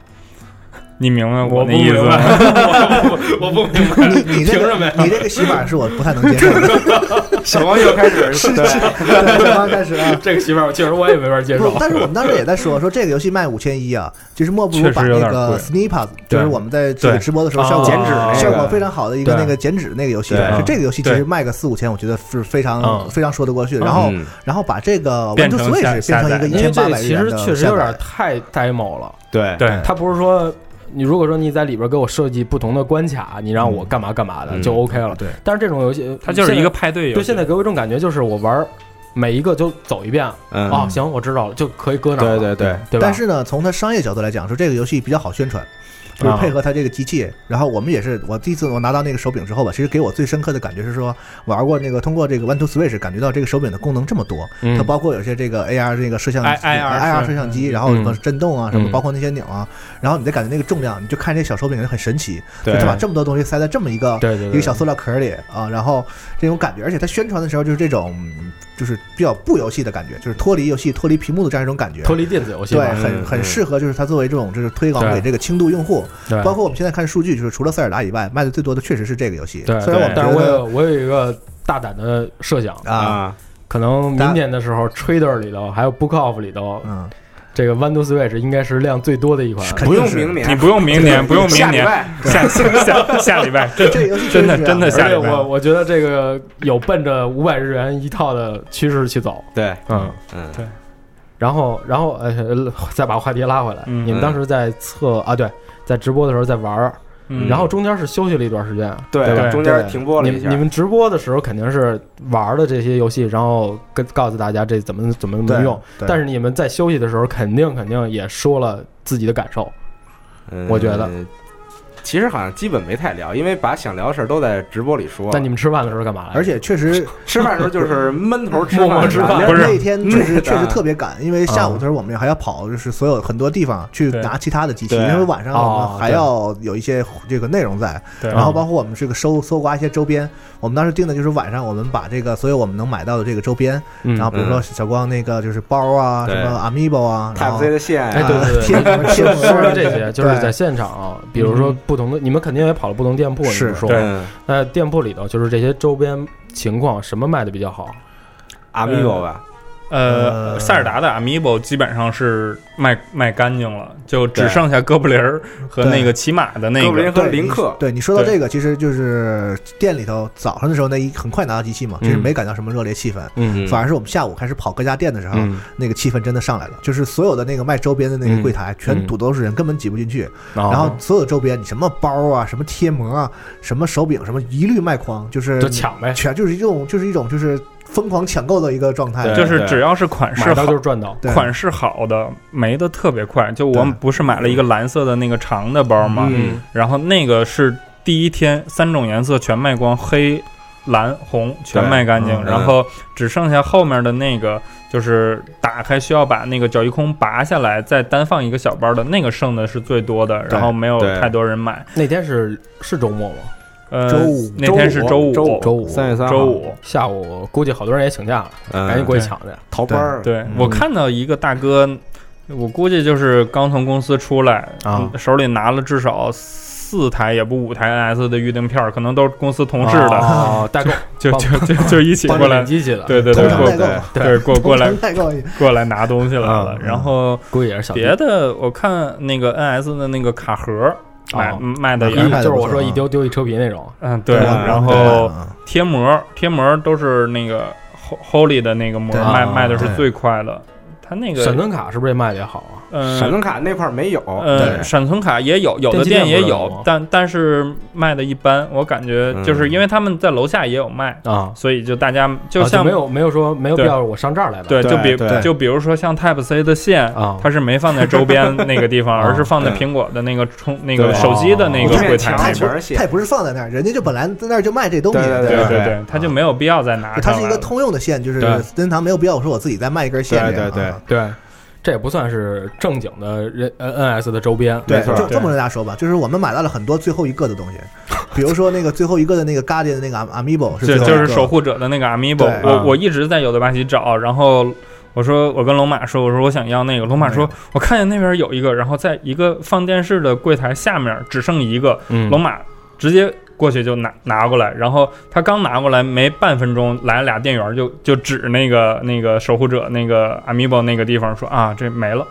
你明白
我
意思
明白。
吗？
我不明白，
你你这个
凭什么呀？
你这个洗法是我不太能接受的。
小王又开始
是
对。
是，对，这刚开始啊。
这个媳妇儿，确实我也没法接受。
不，。但是我们当时也在说，说这个游戏卖五千一啊，其实莫不如把那个
有点贵。
Sneepas，就是我们在这个直播的时候
哦。
效果
剪纸
效果非常好的一个那个剪纸那个游戏，是这个游戏其实卖个四五千，我觉得是非常
嗯。
非常说得过去的。然后
嗯。
然后把这个
下
Switch 变成一个一千八百
其实确实有点太 demo 了。
对
对。
它不是说你如果说你在里边给我设计不同的关卡，你让我干嘛干嘛的
嗯
就 OK 了。
对，
但是这种游戏
它就是一个派对游戏。
对，现在给我一种感觉就是我玩每一个就走一遍
嗯
啊，行，我知道了，就可以搁那。
对对对，
对吧？
但是呢，从它商业角度来讲，说这个游戏比较好宣传，就是
啊。
配合它这个机器。然后我们也是，我第一次我拿到那个手柄之后吧，其实给我最深刻的感觉是说，玩过那个通过这个 One to Switch 感觉到这个手柄的功能这么多，
嗯。
它包括有些这个 AR 这个摄像
IR
IR 摄像机，然后什么
嗯。
震动啊，什么
嗯。
包括那些钮啊，然后你再感觉那个重量，你就看这小手柄就很神奇，就
对。
它把这么多东西塞在这么一个
对对对，
一个小塑料壳里啊，然后这种感觉，而且它宣传的时候就是这种，就是比较不游戏的感觉，就是脱离游戏、脱离屏幕的这样一种感觉。
脱离电子游戏
对，很很
嗯。
适合，就是它作为这种就是推广给这个轻度用户，
对。
包括我们现在看数据，就是除了塞尔达以外，卖的最多的确实是这个游戏。
对，
虽然我们
但是我有我有一个大胆的设想，
啊，
啊，
可能明年的时候，Trader 里头还有 Book Off 里头，
嗯，
这个 One to Switch 应该是量最多的一款。
不用明年，
你不用明年，不用明年，
下
下下礼拜，这
这个游戏
真的真的下礼拜。
我我觉得这个有奔着五百日元一套的趋势去走，
对，
嗯，
嗯，
然后然后呃，再把话题拉回来，
嗯。
你们当时在测啊，对，在直播的时候在玩儿，
嗯。
然后中间是休息了一段时间，
对
对
中间停播了一下，
你们你们直播的时候肯定是玩的这些游戏，然后跟告诉大家这怎么怎么怎么用，
对
但是你们在休息的时候肯定肯定也说了自己的感受，
嗯
我觉得
其实好像基本没太聊，因为把想聊的事儿都在直播里说。
但你们吃饭的时候干嘛来着？
而且确实
吃饭的时候就是闷头吃
默默
饭，
吃饭
不是。
那天确实
嗯
确实特别赶，因为下午的时候我们还要跑，就是所有很多地方去拿其他的机器，因为晚上我
哦
们还要有一些这个内容在，
对。
然后包括我们这个搜搜刮一些周边，我们当时定的就是晚上我们把这个所有我们能买到的这个周边，
嗯，
然后比如说小光那个就是包啊，什么 Amiibo 啊，然
Type C 的线
哎
啊，
对对对
贴膜贴膜
说说这些，就是在现场啊，比如说不同的，你们肯定也跑了不同店铺，你
是
对。
嗯
那店铺里头就是这些周边情况，什么卖的比较好
？，Amiibo 吧，
呃，
呃
塞尔达的 Amiibo 基本上是卖卖干净了，就只剩下哥布林儿和那个骑马的那
哥布林
个。
对你
和林克，
对你说到这个，其实就是店里头早上的时候那一很快拿到机器嘛，其实
嗯
没感到什么热烈气氛，
嗯
反而是我们下午开始跑各家店的时候，
嗯，
那个气氛真的上来了，就是所有的那个卖周边的那个柜台全堵都是人，根本挤不进去。
然
然后所有周边，你什么包啊，什么贴膜啊，什么手柄，什么一律卖光，就是
就抢呗，
全就是一种就是一种就是疯狂抢购的一个状态。
对
就是只要是款式
买到
好
就是赚到。
对
款式好的没的特别快。就我们
对
不是买了一个蓝色的那个长的包吗？
嗯
然后那个是第一天三种颜色全卖光，黑、蓝、红全卖干净，
嗯
然后只剩下后面的那个。就是打开需要把那个脚一空拔下来，再单放一个小包的那个剩的是最多的，然后没有
对
太多人买。
那天是是周末吗？
呃，
周五
那天是
周
五，
周五
周五
三月三号。
周五。
下午估计好多人也请假了，
嗯
赶紧过去抢去。
逃班儿，
对
嗯。
我看到一个大哥，我估计就是刚从公司出来，手里拿了至少四台也不五台 NS 的预定票，可能都是公司同事的，
哦，代购
就就就就一起过来
着，机器的，
对对对，过
同城代购，
对过过来
代购，
过来拿东西来了。
嗯。
然后
估计也是小
别的我看那个 NS 的那个卡盒卖
哦
卖的
就是我说一丢丢一车皮那种，
嗯对，
对。
然后
嗯
贴膜贴膜都是那个 Holy 的那个膜卖卖的是最快的，它那个
闪存卡是不是也卖的也好啊？
嗯
闪存卡那块儿没有，
呃，闪存卡也有，有的
店
店也
有
有，但但是卖的一般。我感觉就是
嗯
因为他们在楼下也有卖，
啊，
所以就大家就
啊
像
没有没有说没有必要我上这儿来的，
对，就比就比如说像 Type C 的线
啊。
它是没放在周边那个地方，
啊
而是 放在苹果的那个充那个手机的那个
哦。
柜台。
它也
不是放在那儿，人家就本来在那儿就卖这东西，
对对
对
对
对，它就没有必要再拿
它是一个。通用的线，就是
对。
任天堂没有必要说我自己再卖一根线这样。
对对对，
这也不算是正经的人呃 NS 的周边，
对，
没错
就这么跟大家说吧，就是我们买到了很多最后一个的东西，比如说那个最后一个的那个 Guardian 的那个 Am- Amiibo 是
就是守护者的那个 Amiibo，我
嗯。
我一直在有的巴西找，然后我说我跟龙马说，我说我想要那个，龙马说我看见那边有一个，然后在一个放电视的柜台下面只剩一个，
嗯。
龙马直接过去就拿拿过来，然后他刚拿过来没半分钟，来了俩店员就就指那个那个守护者那个 Amiibo 那个地方说啊这没了，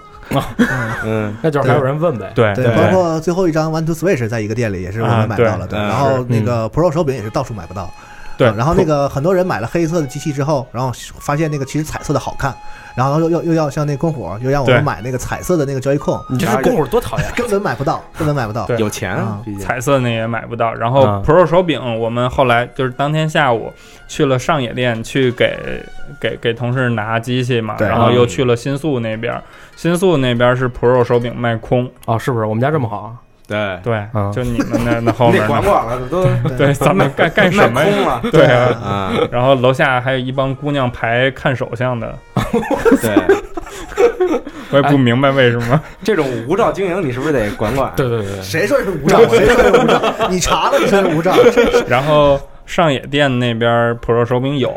嗯，
那就是还有人问呗。
对
对，包括最后一张 One to Switch 在一个店里也是我们买到了，
啊对。
然后
嗯
那个 Pro 手柄也是到处买不到。
对
啊然后那个很多人买了黑色的机器之后，然后发现那个其实彩色的好看，然后又又又要像那公火，又让我们买那个彩色的那个交易控，
你这是公虎多讨厌。
根本买不到，根本买不到。
有钱
啊
彩色那也买不到。然后
啊
Pro 手柄，我们后来就是当天下午去了上野店去给给给同事拿机器嘛，然后又去了新宿那边，新宿那边是 Pro 手柄卖空，
哦，是不是？我们家这么好？
对，
对，
嗯
就你们那那后
你得管
面呢，
管了，这都
对，咱们干干什么对啊。
啊，
然后楼下还有一帮姑娘排看手相的，
对，
我也不明白为什么。
这种无照经营你是不是得管管？
对对对，
谁说是无照？谁说是无照？你查了，你说是无照？
然后上野店那边 Pro 手柄有，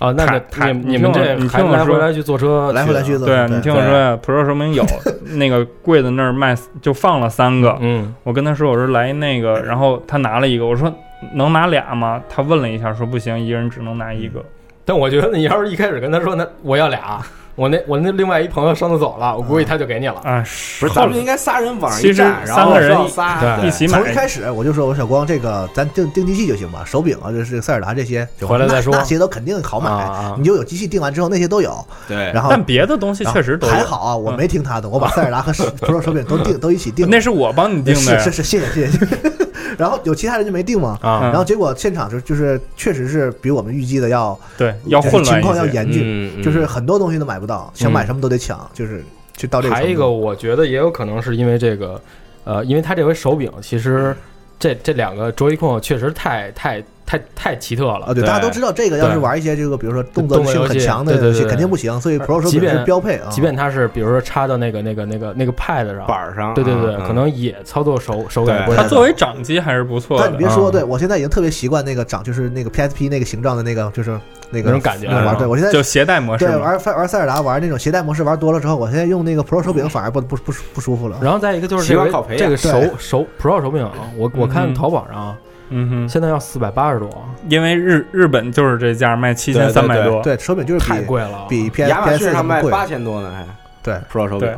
啊，那
太太
你你们这
你听我说
来回来去坐车，
来回来去。的。
对啊，你听我说呀，Pro 说明有 那个柜子那儿卖就放了三个，
嗯，
我跟他说我说来那个，然后他拿了一个，我说能拿俩吗？他问了一下说不行，一个人只能拿一个。
但我觉得你要是一开始跟他说，那我要俩，我那我那另外一朋友上次走了，我估计他就给你了。
啊，
不是，咱们应该仨人往上一站，然后
三个人
仨
一起买，
从一开始我就说，我小光这个咱定定机器就行吧，手柄啊，这是塞尔达这些，就
回来再说
那那些都肯定好买，你就有机器定完之后那些都有。
对，
然后
但别的东西确实都
还。好啊，我没听他的，我把塞尔达和 Pro 手柄都定都一起定了。
那是我帮你定的
是。是，谢谢谢谢。然后有其他人就没定嘛，
啊，
然后结果现场就就是确实是比我们预计的要
对，要混乱
情况要。严峻，
嗯，
就是很多东西都买不到，想买什么都得抢，就是就到这个。
还有一个，我觉得也有可能是因为这个，呃，因为他这回手柄其实这这两个 Joy-Con 确实太太太太奇特了
啊，。对，大家都知道这个要是玩一些这个，比如说动作性很强的游戏肯定不行，所以 Pro 手柄是标配啊。
即便它是比如说插到那个那个那个那个 Pad 上，
板上，
对对对，
嗯
可能也操作手手感
对
不太
它作为掌机还是不错的
但你。别说，
啊
对我现在已经特别习惯那个掌，就是那个 PSP 那个形状的那个，就是那个
那种感觉
那玩。对我现在
就携带模式
对
嘛。
玩玩塞尔达玩那种携带模式玩多了之后，我现在用那个 Pro 手柄反而不不不不舒服了。
然后再一个就是这个手手 Pro 手柄啊，我我看
嗯
淘宝上
嗯哼，
现在要四百八十多，
因为日日本就是这价卖七千三百多。
对手柄就是
太贵了。
比 P
亚马
PS
逊上卖。八千多呢，还
对
Pro 手柄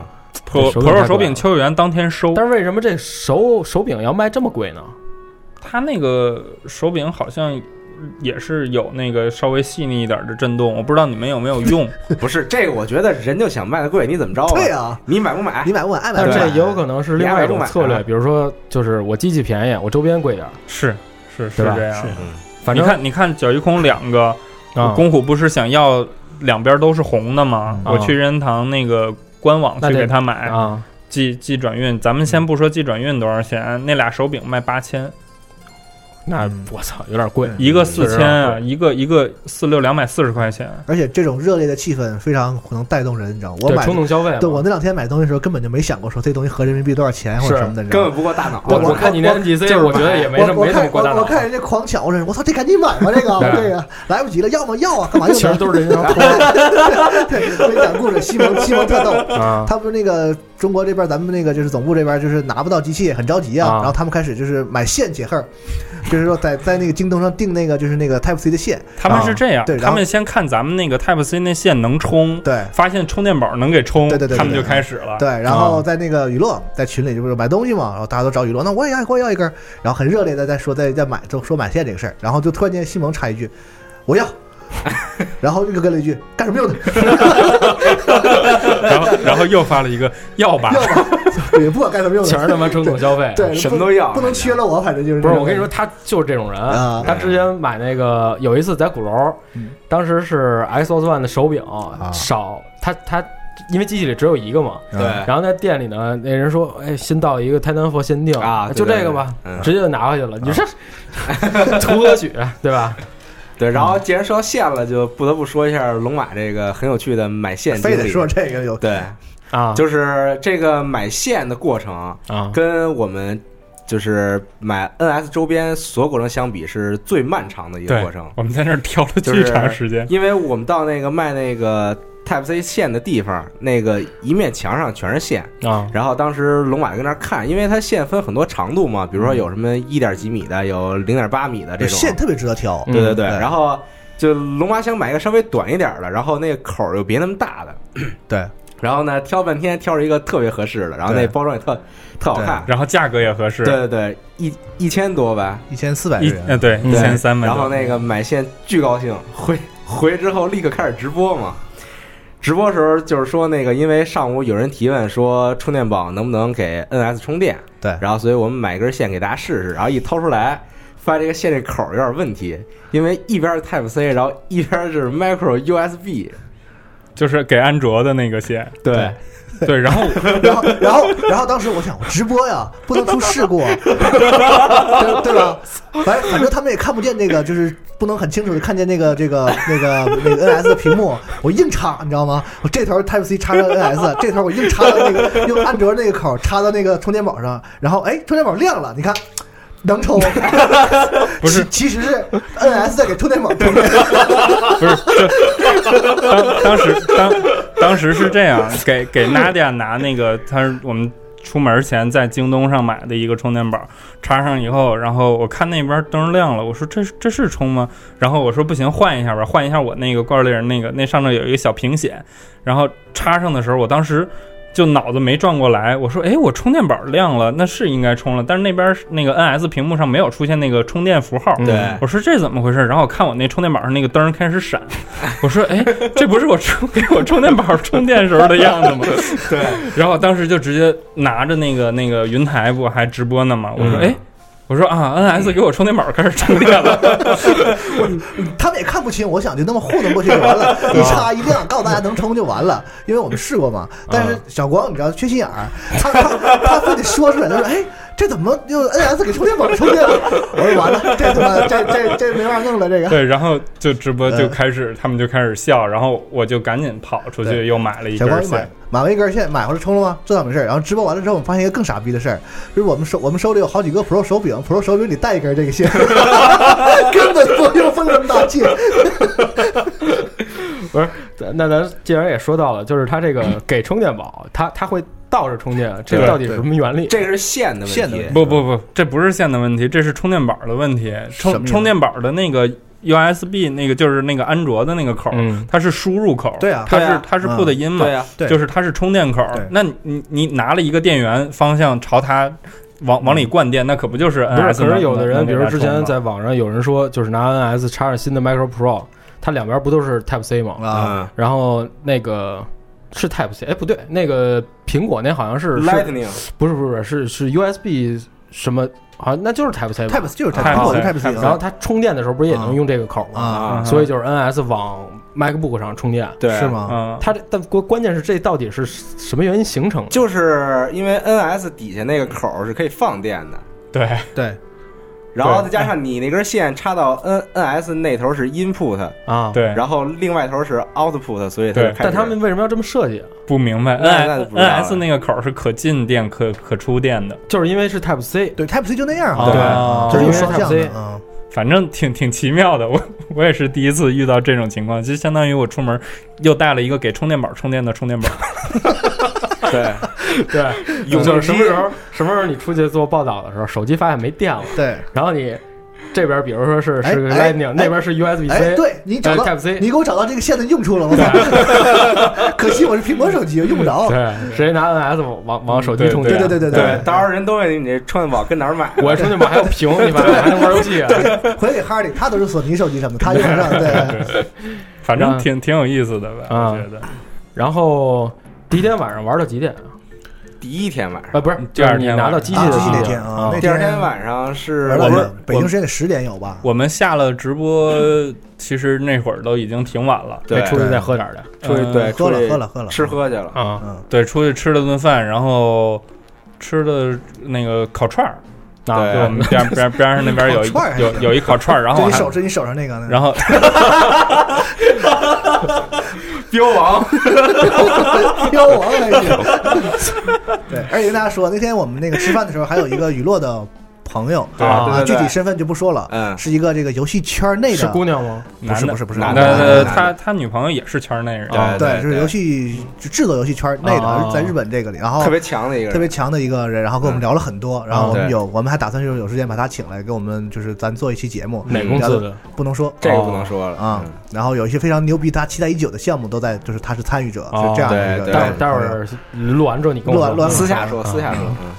，Pro Pro 手柄秋叶原当天收，
但是为什么这手手柄要卖这么贵呢？
它那个手柄好像也是有那个稍微细腻一点的震动，我不知道你们有没有用。
不是这个，我觉得人就想卖的贵，你怎么着吧？
对啊，
你买不买
你？买不买？爱买
但是
不买。
这也有可能是另外一种策略，比如说就是我机器便宜，我周边贵点儿，
是是是
吧
这样。
嗯，
反正
你看，你看角一空两个，
啊，
公虎不是想要两边都是红的吗？
嗯
我去任天堂那个官网去给他买，
啊，
寄寄转运。咱们先不说寄转运多少钱，那俩手柄卖八千，
那
嗯
我操有点贵，
一个四千啊，一个一个四六两百四十块钱。
而且这种热烈的气氛非常能带动人，你知道吗？我买
冲动消费。
对我那两天买东西的时候，根本就没想过说这东西合人民币多少钱或者什么的，
根？本不过大脑。
我看你那 NGC，
就是
我觉得也没什么没什么过大脑
看我我，看人家狂抢，我说我操，这赶紧买吧，这个
对
这个来不及了，要么要啊，干嘛用
其实？都是人家
对，我给你讲故事，西蒙西蒙特逗，
啊，
他们那个中国这边，咱们那个就是总部这边，就是拿不到机器，很着急啊。
啊
然后他们开始就是买线解恨，就是说在在那个京东上订那个就是那个 Type C 的线，
他们是这样，
对
他们先看咱们那个 Type C 那线能充，
对
发现充电宝能给充，
对对对对
他们就开始了。
对。然后在那个娱乐在群里就是买东西嘛，然后大家都找娱乐，那我也要我也要一根儿，然后很热烈的在说在在买就说买线这个事儿，然后就突然间西蒙插一句我要。然后又跟了一句“干什么用的？
然后然后又发了一个要吧。
要，吧，也不管干什么用的，
全是他妈冲动消费。
对，
什么都要。
不不能缺了我，反正就是
不是，我跟你说，他就是这种人。
啊。
他之前买那个有一次在鼓楼
嗯，
当时是 Xbox One 的手柄少，他他因为机器里只有一个嘛，
对。
然后在店里呢，那人说，哎，新到一个 Titanfall 限定。
啊
就这个吧，直接就拿回去了。你说图何许，对吧？
对，然后既然说到线了，就不得不说一下龙马这个很有趣的买线经历。
非得说这个有
对，
啊，
就是这个买线的过程
啊，
跟我们就是买 NS 周边所有过程相比是最漫长的一个过程，
我们在那儿挑了巨
就是
长时间。
因为我们到那个卖那个 Type C 线的地方，那个一面墙上全是线，
啊，
然后当时龙马就跟那儿看，因为它线分很多长度嘛，比如说有什么一点几米的，有零点八米的这种，
线特别值得挑，
对对对，
嗯
然后就龙马想买一个稍微短一点的，然后那个口儿又别那么大的，
对，
然后呢挑半天挑着一个特别合适的，然后那包装也特特好看，
然后价格也合适，
对对对，一一千多吧，
一千四百
一
元，
呃对一千三百多，
然后那个买线巨高兴，回回之后立刻开始直播嘛。直播时候就是说那个，因为上午有人提问说充电宝能不能给 NS 充电，
对。
然后所以我们买一根线给大家试试，然后一掏出来，发现这个线这口儿有点问题，因为一边是 Type C，然后一边是 Micro USB，
就是给安卓的那个线，
对。
对，然后
然后，然后，然后当时我想，我直播呀，不能出事故，对对吧？反正反正他们也看不见那个，就是不能很清楚的看见那个这个那个那个 NS 的屏幕，我硬插，你知道吗？我这头 Type C 插上 NS，这头我硬插到那个用安卓那个口插到那个充电宝上，然后哎，充电宝亮了，你看。能充，
不是
其，实是 NS 在给充电宝充电，
不是，就当当时当当时是这样，给给 Nadia 拿那个，他是我们出门前在京东上买的一个充电宝，插上以后，然后我看那边灯亮了，我说这这是充吗？然后我说不行，换一下吧，换一下我那个罐里那个那上面有一个小屏显，然后插上的时候，我当时。就脑子没转过来，我说，哎，我充电宝亮了，那是应该充了，但是那边那个 NS 屏幕上没有出现那个充电符号，
对
我说这怎么回事？然后我看我那充电宝上那个灯开始闪，我说哎，这不是我充给我充电宝充电时候的样子吗？
对，
然后当时就直接拿着那个那个云台不还直播呢吗？我说
嗯
哎。我说啊，NS 给我充电宝开始充电了，
他们也看不清，我想就那么糊弄过去就完了，一插一亮，告诉大家能充就完了，因为我们试过嘛。但是小光你知道缺心眼儿，他他他非得说出来，他说哎。这怎么用 NS 给充电宝充电了？我说完了，这怎么这这这没法弄了，这个。
对，然后就直播就
嗯
开始，他们就开始笑，然后我就赶紧跑出去又买了一根线，
买完一根线，买回来充了吗？这倒没事儿。然后直播完了之后，我们发现一个更傻逼的事儿，就是我们手我们手里有好几个 Pro 手柄，Pro 手柄里带一根这个线，根本不用费那么大劲。
不是，那咱既然也说到了，就是它这个给充电宝，它它会倒着充电，这个到底是什么原理？
这个是线的问题
不不不，这不是线的问题，这是充电宝的问题。充充电宝的那个 USB 那个就是那个安卓的那个口，
嗯
它是输入口，
对啊
它是
啊
它是 put 音嘛，
对啊，
对
就是它是充电口
对。
那你你拿了一个电源方向朝它往往里灌电，那可不就是
不是
，NS
可是有的人，比如之前在网上有人说，就是拿 NS 插上新的 Micro Pro，它两边不都是 Type C 吗？
啊，
嗯
然后那个是 Type C，哎，不对，那个苹果那好像是是
，Lightning
不是不是是是 USB 什么？好像那就是 Type C 吧
Type C 就是
Type C
Type C，
然后它充电的时候不是也能用这个口吗？所以就是 NS 往 MacBook 上充电。
对，
是？吗？
嗯，
它这但关关键是这到底是什么原因形成的？
就是因为 NS 底下那个口是可以放电的，
对
对，
然后再加上你那根线插到 N NS 那头是 input，
啊，。
对，
然后另外头是 output，所以它就
对
开
但他们为什么要这么设计啊？
不明白 N
不知道了
NS 那个口是可进电可可出电的，
就是因为是 Type C，
对 Type C 就那样
啊，对
就是
因为
双向
Type
的
C，
嗯，
反正挺挺奇妙的。我我也是第一次遇到这种情况，就相当于我出门又带了一个给充电宝充电的充电宝。
对，
对，
永
就是什么时候什么时候你出去做报道的时候，手机发现没电了，
对。
然后你这边比如说是是 Lightning，
哎
那边是 USB
哎
，C，
对你找到
Type C，
你给我找到这个线的用处了，我操！可惜我是苹果手机，用不着。
对，谁拿 NS 往往往手机充电？
对对对对
对，到时候人都问你，你这充电宝跟哪儿买？
我充电宝还有屏，你妈还能玩游戏啊？
回给哈利，他都是索尼手机什么，他用不上。对，
反正挺挺有意思的吧，
啊
我觉得。
然后第一天晚上玩到几点啊？
第一天晚上，
呃，不是，
第二天晚上
拿到机器的
啊机器那天啊那
第二天晚上是
我们
北京时间得十点有吧？
我们下了直播，其实那会儿都已经挺晚了。
对。
没出去再喝点儿的
出去对
喝了喝了喝了，
吃喝去了，
啊。
嗯，
对，出去吃了顿饭，然后吃的那个烤串儿，
啊，
就我们边边边上那边有有有一烤串儿，然后
你手是你手上那个呢？
然后
标王，
标王还行。对，而且跟大家说，那天我们那个吃饭的时候，还有一个雨落的朋友
对
啊，具体身份就不说了，
嗯。
是一个这个游戏圈内的
是
的，
姑娘吗？
不是不是不是
男
男
的
呃，他他女朋友也是圈内人，
对
对，是游戏就制作游戏圈内
哦。
的，在日本这个里，然后
特别强的一个人，
特别强的一个人，然后跟我们聊了很多，然后我们
对。
有我们还打算就是有时间把他请来，给我们就是咱做一期节目，
哪公司的？
不能说
这个不能说了。
啊
嗯。
然后有一些非常牛逼，他期待已久的项目都在，就是他是参与者，
哦
是这样的一个。
对对
待会儿待会儿录完之后你跟我说
录完录完
私下说，
啊
私下说，嗯。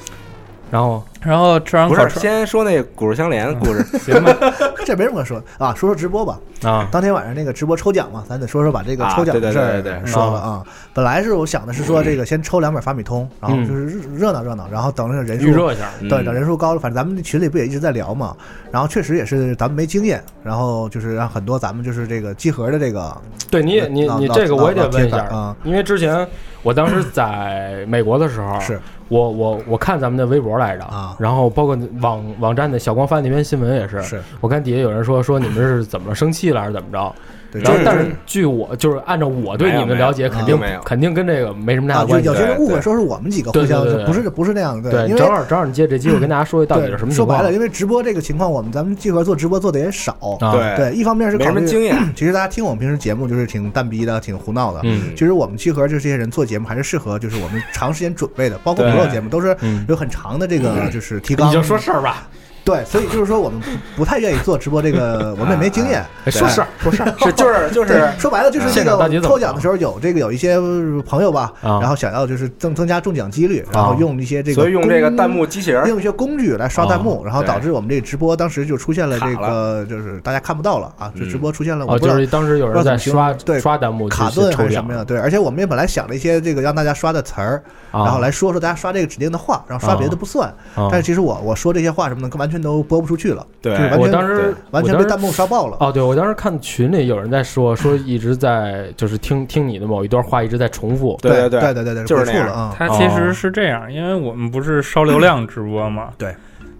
然后
然后吃完
不是
烤串，
先说那骨肉相连的故事，
行吧，
这没什么可说啊，说说直播吧。
啊，
当天晚上那个直播抽奖嘛，咱得说说把这个
啊
抽奖的事
对对对对
儿
对。
说了啊。本来是我想的是说这个先抽两本法米通，然后就是热热闹热闹，然后等这个人数
预热一下，
对，
嗯
等人数高了，反正咱们群里不也一直在聊嘛。然后确实也是咱们没经验，然后就是让很多咱们就是这个集合的这个
对你也你
老老
你这个我也得问一下
啊，
因为之前我当时在美国的时候，
是。
我我我看咱们的微博来着
啊
然后包括网网站的小光发那篇新闻也是，
是。
我看底下有人说说你们是怎么生气了还是怎么着，
对，就是
然后但是据我就是按照我对你们的了解，肯定
没有
肯定跟这个没什么大关系
有有。些人误会说是我们几个互相
对对对对
不是不是那样的，
对，
因为
正好正好你借这机会跟大家说到底是什么情况
说白了，因为直播这个情况，我们咱们集合做直播做的也少。
啊？
对
对，一方面是
没
考虑，
什么经验，
其实大家听我们平时节目就是挺蛋逼的，挺胡闹的。
嗯
其实我们集合就这些人做节目还是适合，就是我们长时间准备的，包括
对
不肉节目都是
嗯，
有很长的这个就是提纲。
你就说事儿吧，
对，所以就是说我们不不太愿意做直播这个，我们也没经验。
哎说事儿说事儿，
是就是就是，
说白了就是这
现场到底怎么
个抽奖的时候有这个有一些朋友吧，
啊。
然后想要就是增增加中奖几率，然后用一些这个
所以用这个弹幕机器人，
用一些工具来刷弹幕，然后导致我们这个直播当时就出现了这个，就是大家看不到了啊，这
嗯
直播出现了，我
哦，
不知道
就是当时有人在刷
对
刷弹幕
卡顿还是什么，呀？对，而且我们也本来想了一些这个让大家刷的词儿，
啊。
然后来说说大家刷这个指定的话，然后刷别的不算。
啊。
但是其实我我说这些话什么的，完全都播不出去了，
对
就是完全
我当时
完全被弹幕刷爆了。
哦，对，我当时看群里有人在说，说一直在就是听听你的某一段话一直在重复，
对
对
对对对对，
就是那样
回复了啊。
它其实是这样，因为我们不是烧流量直播嘛，
对，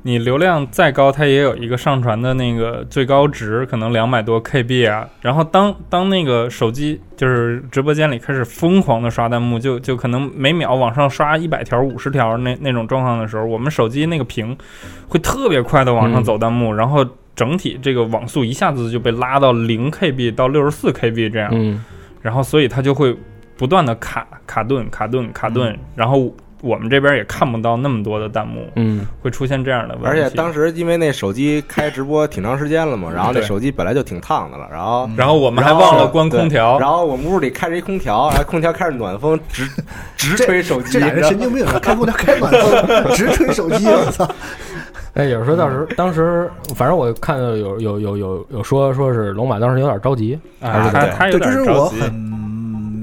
你流量再高，它也有一个上传的那个最高值，可能两百多 KB 啊。然后当当那个手机就是直播间里开始疯狂的刷弹幕，就就可能每秒往上刷一百条、五十条那那种状况的时候，我们手机那个屏会特别快的往上走弹幕，然后整体这个网速一下子就被拉到零 KB 到六十四 KB 这样。
嗯
然后所以它就会不断的卡卡顿卡顿卡顿，
嗯
然后我们这边也看不到那么多的弹幕，
嗯
会出现这样的问题。
而且当时因为那手机开直播挺长时间了嘛，然后那手机本来就挺烫的了，然后
然后我们还忘了关空调，
然后我们屋里开着一空调，然后空调开着暖风，直 直吹手机，
这俩人神经病啊！开空调开暖风，直吹手机，我操！
哎，有时候当时当时，反正我看到有有有有有说说是龙马当时有点着急，
啊，他他有点
就是我
着急。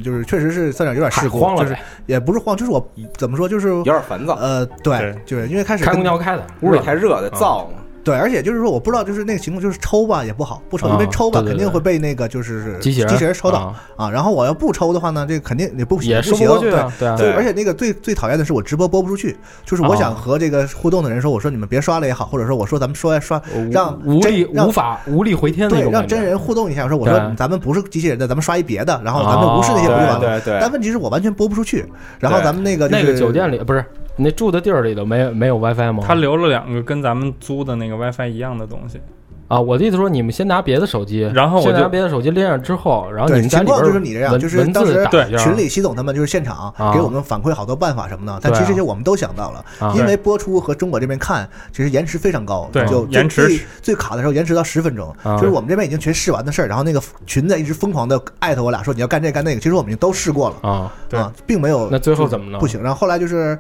很，就是确实是算点有点事故，就是
慌了呗，
也不是慌，就是我怎么说，就是
有点烦躁，
呃，对
对，
就是因为开始
开
跟
空调开的，
屋里太热的燥嘛。
对，而且就是说，我不知道，就是那个情况，就是抽吧也不好，不抽，
啊
因为抽吧肯定会被那个就是
机器人
机器人抽到
啊
啊。然后我要不抽的话呢，这个肯定也不不行
不过去啊，对啊，
对，
对
而且那个最最讨厌的是我直播播不出去，就是我想
哦
和这个互动的人说，我说你们别刷了也好，或者说我说咱们说刷让
无力无法无力回天那
对
种
让真人互动一下，我说我说咱们不是机器人的，咱们刷一别的，然后咱们无视那些不就完了？
对对
但问题是我完全播不出去，然后咱们那个就是
那个酒店里不是你那住的地儿里头没没有 WiFi 吗？
他留了两个跟咱们租的那个 WiFi 一样的东西，
啊，我的意思说你们先拿别的手机，
然后我
拿别的手机连上之后，然后你们在里边
情况就是你这样就是当时
对
群里习总他们就是现场
啊
给我们反馈好多办法什么的，但其实这些我们都想到了，
啊。
因为播出和中国这边看其实延迟非常高，
对
就
延迟
最最卡的时候延迟到十分钟，
啊。
就是我们这边已经全试完的事儿，然后那个群在一直疯狂的艾特我俩说你要干这干那个，其实我们已经都试过了
啊，
对
啊，并没有
那最后怎么了
不行，然后后来就是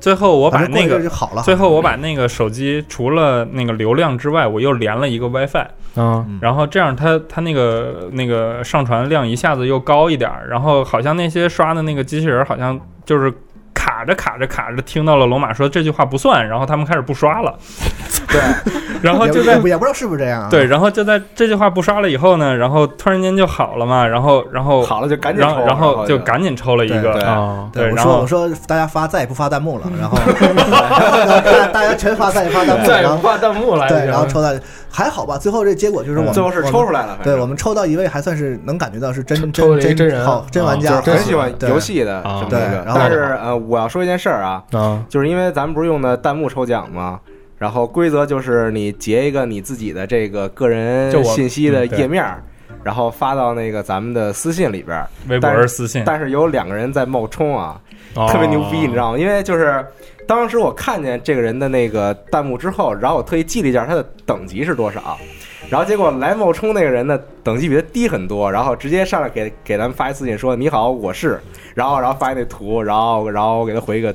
最后我把那个
好了，
最后我把那个手机除了那个流量之外，我又连了一个 WiFi，
啊
嗯。
然后这样它它那个那个上传量一下子又高一点儿，然后好像那些刷的那个机器人好像就是卡卡着卡着卡着，听到了龙马说这句话不算，然后他们开始不刷了。
对，
然后就在
也也不知道是不是这样啊？
对，然后就在这句话不刷了以后呢，然后突然间就好了嘛，然后然后
好了就赶紧抽，
然后然后
后
就赶紧抽了一个，
啊，
对，
然后
说我说大家发再也不发弹幕了，然后然后大家大家全发再也发弹幕，
再也不发弹幕了
对，然后抽到还好吧，最后这结果就是我们
最后是抽出来了，
对我们抽到一位还算是能感觉到是真
抽抽了
真
真人
好真玩
啊
家，
就是很喜欢游戏的
啊
这么一个
对。然后
但是呃，我要说一件事儿啊，
啊，
就是因为咱们不是用的弹幕抽奖吗？然后规则就是你截一个你自己的这个个人信息的页面儿，然后发到那个咱们的私信里边儿。
微博
但是
私信，
但是有两个人在冒充啊，
哦
特别牛逼，你知道吗？因为就是当时我看见这个人的那个弹幕之后，然后我特意记了一下他的等级是多少，然后结果来冒充那个人的等级比他低很多，然后直接上来给给咱们发一私信说你好，我是，然后然后发一那图，然后然后我给他回一个。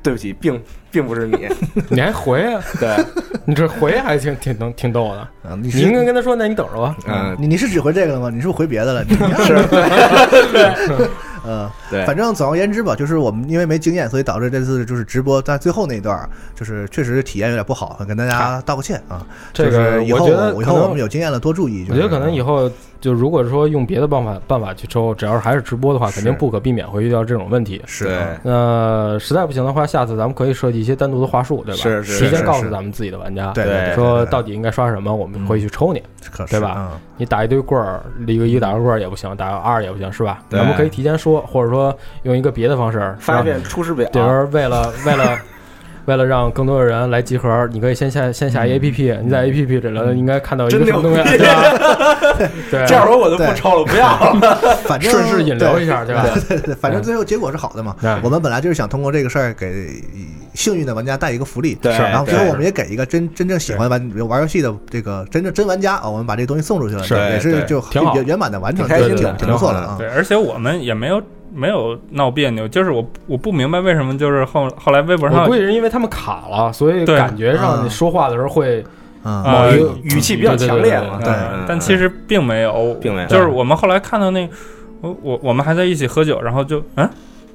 对不起，并并不是你，
你还回啊？
对，
你这回还挺挺能挺逗的。
啊你
你应该跟他说，那你等着吧。
嗯，
你你是只回这个了吗？你是不是回别的了？你
是，
嗯，
对，
反正总而言之吧，就是我们因为没经验，所以导致这次就是直播在最后那一段，就是确实体验有点不好，跟大家道个歉啊。
这个
就是以后
我觉得
以后我们有经验了多注意。就是
我觉得可能以后就如果说用别的办法办法去抽，只要是还是直播的话，肯定不可避免会遇到这种问题。
是
对，
那实在不行的话，下次咱们可以设计一些单独的话术，对吧？
是是
提前
是是
告诉咱们自己的玩家，
对
对
说到底应该刷什么，我们会去抽你。
可是
对吧
嗯
你打一堆棍儿，一个一个打个棍儿也不行，打个二也不行，是吧？咱们可以提前说，或者说用一个别的方式，让
发一遍出师表，
比如说为了为了为了让更多的人来集合，你可以先下先下一 A P P，你在 A P P 里头应该看到一个
真
什么东西，对吧？对，
这样说我就不抽了，不要了。
反正
顺势引流一下，对吧？
对对，反正最后结果是好的嘛。我们本来就是想通过这个事儿给幸运的玩家带一个福利，
对
然后最后我们也给一个真真正喜欢玩玩游戏的这个真正真玩家啊，我们把这个东西送出去了，
是。
也是就
挺
圆圆满的完成，挺
挺开心的。
挺不错的啊。
对，而且我们也没有没有闹别扭，就是我我不明白为什么就是后后来微博上
我估计是因为他们卡了，所以
对。
感觉上你说话的时候会某一个
语气比较强烈嘛，
对
嗯
但其实并没有，
并没有。
就是我们后来看到那，我我我们还在一起喝酒，然后就嗯，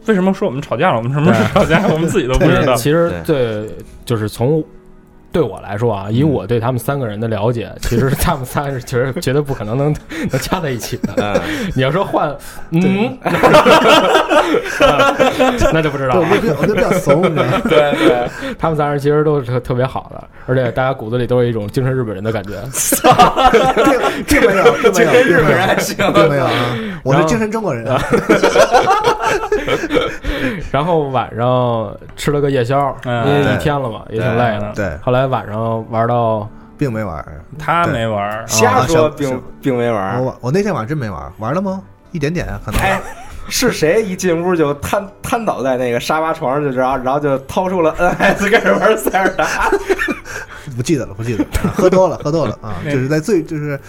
为什么说我们吵架了？我们什么时候吵架？我们自己都不知道。
其实对，就是从对我来说啊，以我对他们三个人的了解，其实他们仨是绝对绝对不可能能 能加在一起的。
嗯，
你要说换，嗯，那就不知道了。
对我就比较我就比较怂，你知道吗？
对对，他们仨人其实都是特特别好的，而且大家骨子里都有一种精神日本人的感觉。
并并没有，并没有，
精神日本人还行
没有并没有啊！我是精神中国人啊，
然后晚上吃了个夜宵，因
嗯
为一天了嘛，也挺累的。
对，
后来晚上玩到
并没玩。
他没玩，
瞎说并并没玩。
我我那天晚上真没玩，玩了吗？一点点啊，可能。
哎，是谁一进屋就瘫瘫倒在那个沙发床上，就然后然后就掏出了 NS 开始玩塞尔达？
不记得了，不记得了，啊喝多了，喝多了啊，就是在最，就是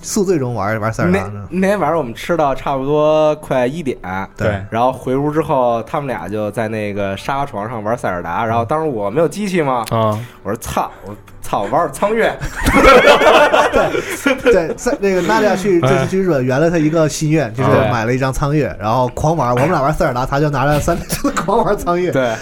宿醉中玩玩塞尔达
那
呢。
那天晚上我们吃到差不多快一点，
对
然后回屋之后，他们俩就在那个沙发床上玩塞尔达。然后当时我没有机器嘛，
啊，
我说操，我操，我玩儿苍月。
对，在那个娜迪亚去这次去日本圆了他一个心愿，就是买了一张苍月，然后狂玩。我们俩玩塞尔达，他就拿着三 狂玩苍月，
对，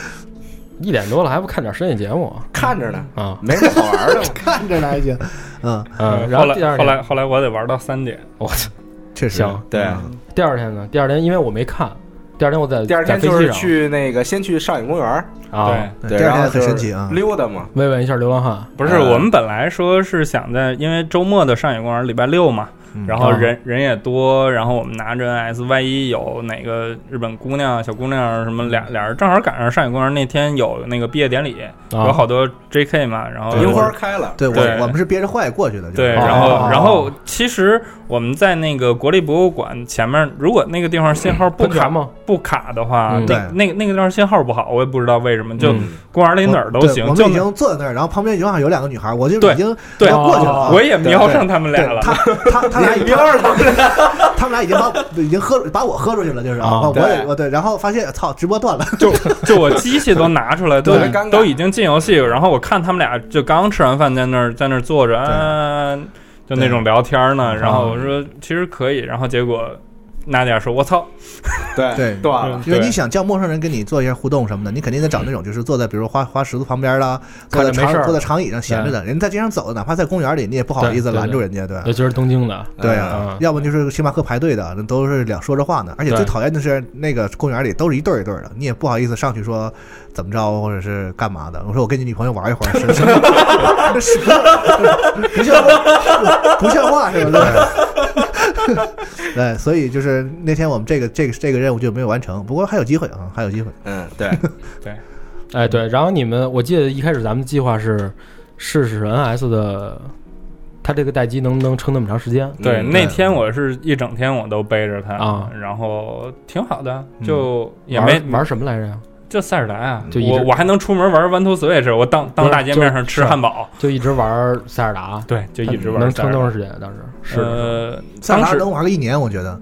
一点多了还不看点深夜节目
看着呢，
啊？
没什么好玩的我。
看着呢还行。嗯，
嗯，然
后来
后第二天，
后来后来我得玩到三点，
我操，
确实
行
对
嗯
第二天呢？第二天因为我没看，第二天我在
第二天就是去那个先去上野公园儿，
啊，
对。
对，
第二天很神奇啊。
溜达嘛。
慰问一下流浪汉。
不是，
嗯
我们本来说是想在，因为周末的上野公园礼拜六嘛，
嗯
然后
啊
人人也多，然后我们拿着 S，万一有哪个日本姑娘、小姑娘什么俩俩人正好赶上上野公园那天有那个毕业典礼，
啊。
有好多 JK 嘛，然后
樱花开了，
对我
对。
我们是憋着坏过去的，
对，
哦。
然后
哦
然后其实我们在那个国立博物馆前面，如果那个地方信号不卡
吗？
不卡的话，
对
那个那个地方信号不好，我也不知道为什么，就
嗯。
公园里哪儿都行，
对我们已经坐在那儿，然后旁边正好有两个女孩，我就已经
对
要过去了。啊。
我也瞄上他们俩了。
他他他俩已经
瞄上他们俩。
他们俩已经把已经喝把我喝出去了，就是
啊
我
对。
也我对，然后发现操直播断了，
就就我机器都拿出来，都都已经进游戏，然后我看他们俩就刚吃完饭在那儿在那儿坐着，啊，就那种聊天呢。然后我说其实可以，然后结果娜迪亚说：“我操，
对
对。
断了。
因为你想叫陌生人跟你做一下互动什么的，你肯定得找那种就是坐在比如说花花石子旁边啦，坐在
没事儿。
长坐在长椅上闲着的，人在街上走，哪怕在公园里，你也不好意思拦住人家，对。吧
尤其是东京的，
对啊
嗯，
要不就是星巴克排队的，那都是两说着话呢。而且最讨厌的是那个公园里都是一对儿一对儿的，你也不好意思上去说怎么着或者是干嘛的。我说我跟你女朋友玩一会儿，是是？是？不像话，不像话是吧？对，对，所以就是那天我们这个这个这个任务就没有完成，不过还有机会啊，还有机会。
嗯，对 对，
哎对，然后你们我记得一开始咱们的计划是试试 NS 的，它这个待机能不能撑那么长时间？
对，
嗯
那天我是一整天我都背着它
啊
然后挺好的，
嗯
就也没
玩玩什么来着呀？
就塞尔达啊，
就
我我还能出门玩 One Two Switch，我当当大街面上吃汉堡，
就一直玩塞尔达，
对，就一直玩
能
塞尔达
撑多长时间？当时是
呃，
塞尔达
当时
能玩个一年，我觉得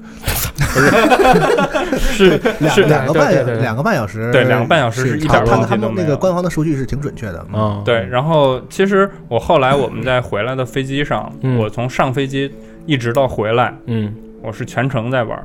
不
是
两
是
两个半两个半小时，
对两个半小时是一点
他
问题
他们那个官方的数据是挺准确的，嗯
嗯，
对，然后其实我后来我们在回来的飞机上，
嗯
我从上飞机一直到回来，
嗯，
我是全程在玩，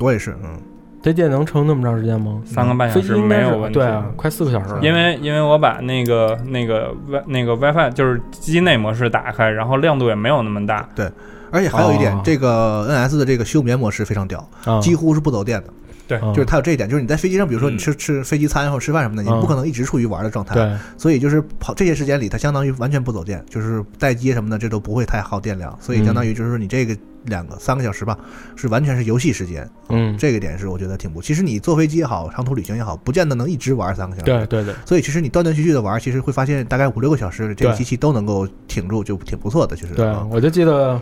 我也是，嗯，
这电能撑那么长时间吗？
三个半小时没有问题。
对啊，快四个小时了。
因为因为我把那个那个 Wi 那个 WiFi 就是机内模式打开，然后亮度也没有那么大。
对而且还有一点
哦，
这个 NS 的这个休眠模式非常屌，
啊
几乎是不走电的。
对
嗯
就是它有这一点，就是你在飞机上，比如说你
嗯
吃吃飞机餐或者吃饭什么的，你
嗯
不可能一直处于玩的状态。
对，
所以就是跑这些时间里，它相当于完全不走电，就是待机什么的，这都不会太耗电量。所以相当于就是说你这个两个三个小时吧，是完全是游戏时间。
嗯，
这个点是我觉得挺不。其实你坐飞机也好，长途旅行也好，不见得能一直玩三个小时。
对对对，
所以其实你断断续续的玩，其实会发现大概五六个小时，这个机器都能够挺住，就挺不错的。其实
对
啊，
我就记得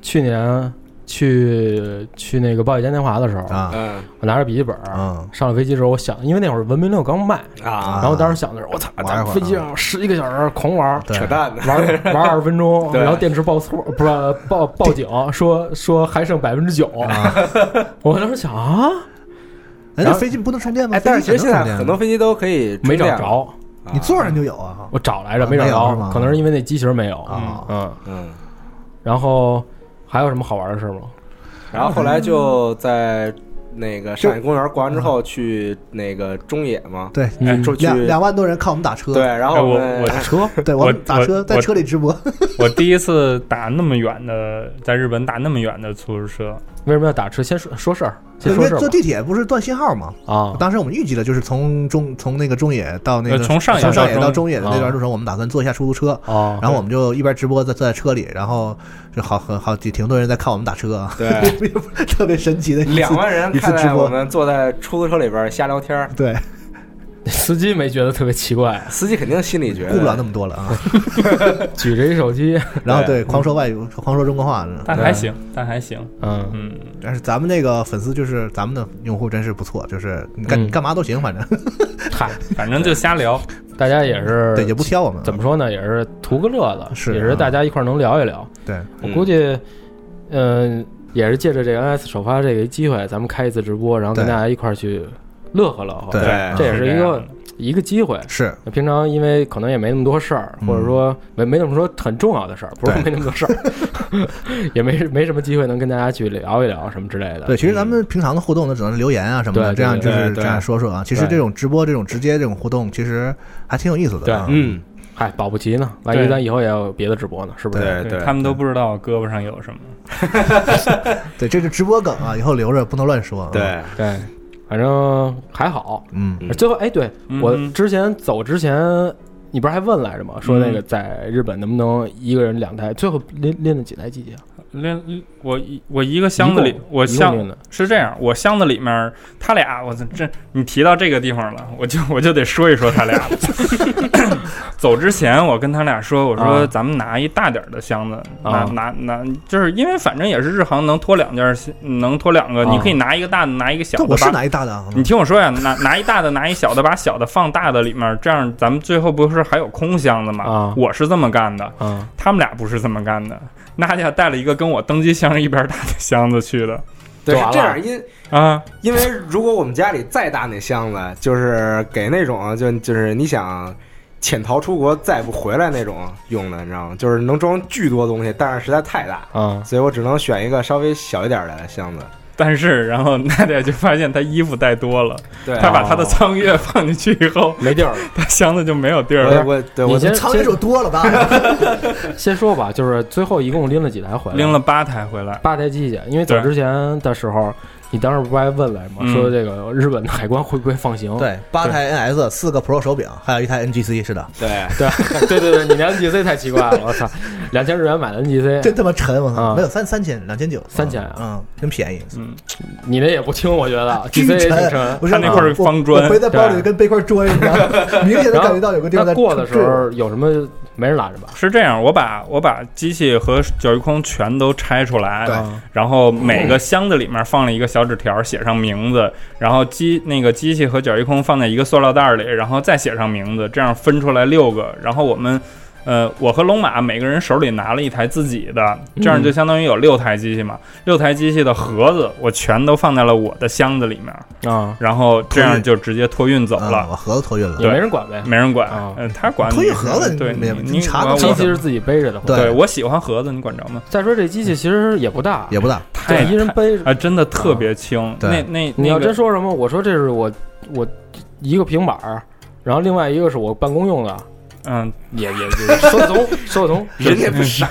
去年去去那个报一家电华的时候，
啊。
嗯。
我拿着笔记本
嗯。
上了飞机之后，我想，因为那会儿文明六刚卖，
啊，
然后当时想的是，我操，
玩一会儿
在飞机上十一个小时狂玩。
对。
扯淡。的，
玩 玩二十分钟，
对。
然后电池报错，不是报报警，说说还剩百分之九。
啊，
我当时想啊，
哎，
然后
那飞机不能充电吗？
哎，但是其实现在很多飞机都可以
没找
电，
着，
啊。
你坐上就有啊。
我找来着
啊
没找
没有是吗？
着，可能是因为那机型没有。
啊。
嗯，
嗯，
然后还有什么好玩的事吗？
然后后来就在那个上海公园逛完之后去那个中野嘛，
对，
哎
嗯
就去
两两万多人看我们打车，
对，然后
哎我
们
我
打车？
对，我们打车在车里直播，
我第一次打那么远的，在日本打那么远的出租车，
为什么要打车？先说说事儿，先
因为
说事儿吧
坐地铁不是断信号吗？
啊。
当时我们预计的，就是从中从那个中野到那个
呃从上野
从上野
到中
野的那段
啊
路程，我们打算坐一下出租车，
哦，
然后我们就一边直播在坐在车里，然后就好很好几挺多人在看我们打车啊，
对
特别神奇的一次
两万人
一次直播
看在我们坐在出租车里边瞎聊天儿，
对，
司机没觉得特别奇怪，
司机肯定心里觉得。
顾不了那么多了啊。
举着一手机，
然后
对
对。狂说外语，狂说中国话，
但还行，但还行，
嗯，
嗯，
但是咱们那个粉丝就是咱们的用户真是不错，就是你干
嗯。
干嘛都行，反正。
嗨，
反正就瞎聊，
大家也是
对也不挑我们。啊。
怎么说呢，也是图个乐子，
是
也是大家一块能聊一聊。
对，
我估计，嗯，也是借着这个 NS 首发这个机会，咱们开一次直播，然后跟大家一块去乐呵乐呵。
对
对
这也是一个一个机会。
是。
平常因为可能也没那么多事儿，
嗯。
或者说没没那么说很重要的事儿，不是
对。
没那么多事儿，也没没什么机会能跟大家去聊一聊什么之类的。
对，其实咱们平常的互动呢，只能是留言啊什么的，这样就是这样说说啊。其实这种直播、这种直接这种互动，其实还挺有意思的对。
嗯，
嗨，保不齐呢，万一咱以后也有别的直播呢，是不是？
对对，
他们都不知道胳膊上有什么，
对，这是直播梗啊，以后留着不能乱说。啊，
对，
对，反正还好。
嗯，
嗯
最后，哎，对我之前走之前，你不是还问来着吗？说那个在日本能不能一个人两台？最后拎拎了几台机器啊？
连我一我一个箱子里，我箱是这样，我箱子里面他俩，我操，这你提到这个地方了，我就我就得说一说他俩了。走之前，我跟他俩说，我说
啊
咱们拿一大点儿的箱子，拿
啊
拿拿，就是因为反正也是日航能拖两件儿，能拖两个，
啊
你可以拿一个大的，拿一个小的，
这我是拿一大的啊。
你听我说呀，拿拿一大的，拿一小的，把小的放大的里面，这样咱们最后不是还有空箱子吗？
啊
我是这么干的，
啊
他们俩不是这么干的。娜姐带了一个跟我登机箱一边大的箱子去的
对是这样，因
啊，
因为如果我们家里再大那箱子，就是给那种就就是你想潜逃出国再不回来那种用的，你知道吗？就是能装巨多东西，但是实在太大，
啊！
所以我只能选一个稍微小一点的箱子。
但是然后奈奈就发现他衣服带多了，
对，
她把他的苍月放进去以后，
没地儿了。
她箱子就没有地儿了。
我对我
你先
仓位数多了吧？
先说吧，就是最后一共拎了几台回来？
拎了八台回来，
八台机器。因为走之前的时候，你当时不还问来吗？
嗯
说这个日本的海关会不会放行？
对，八台 NS，四个 Pro 手柄，还有一台 NGC，是的，
对
对对对对，你那 NGC 太奇怪了，我操，两千日元买的 NGC，
真他妈沉，我操，
啊
没有三三千两千九，
三千啊
嗯，真便宜。
嗯，
你那也不轻，我觉得
巨
GC 也挺
沉
沉。
不是
他那块方砖
我背在包里跟背块砖一样，明显的感觉到有个地方在
那过的时候有什么没人拉着吧？
是这样，我把我把机器和脚育空全都拆出来，然后每个箱子里面放了一个小纸条，写上名字，然后机那个机器和脚一空放在一个塑料袋里，然后再写上名字，这样分出来六个，然后我们。呃，我和龙马每个人手里拿了一台自己的，这样就相当于有六台机器嘛。六台机器的盒子我全都放在了我的箱子里面，
啊，
然后这样就直接托运走
嗯
了，
我盒子托运了。
也没人管呗。
没人管
啊。
嗯，他管
托
你
运盒子
对
没
你
你查
我
都查
机器是自己背着的，
对
对我喜欢盒子，你管着吗？
再说这机器其实也不大，
也不大，
对，
太
一人背着。
啊，真的特别轻。
对
那那
你要真说什么，我说这是我我一个平板儿，然后另外一个是我办公用的，
嗯，
也也 也说得通，说得通，
人家不傻，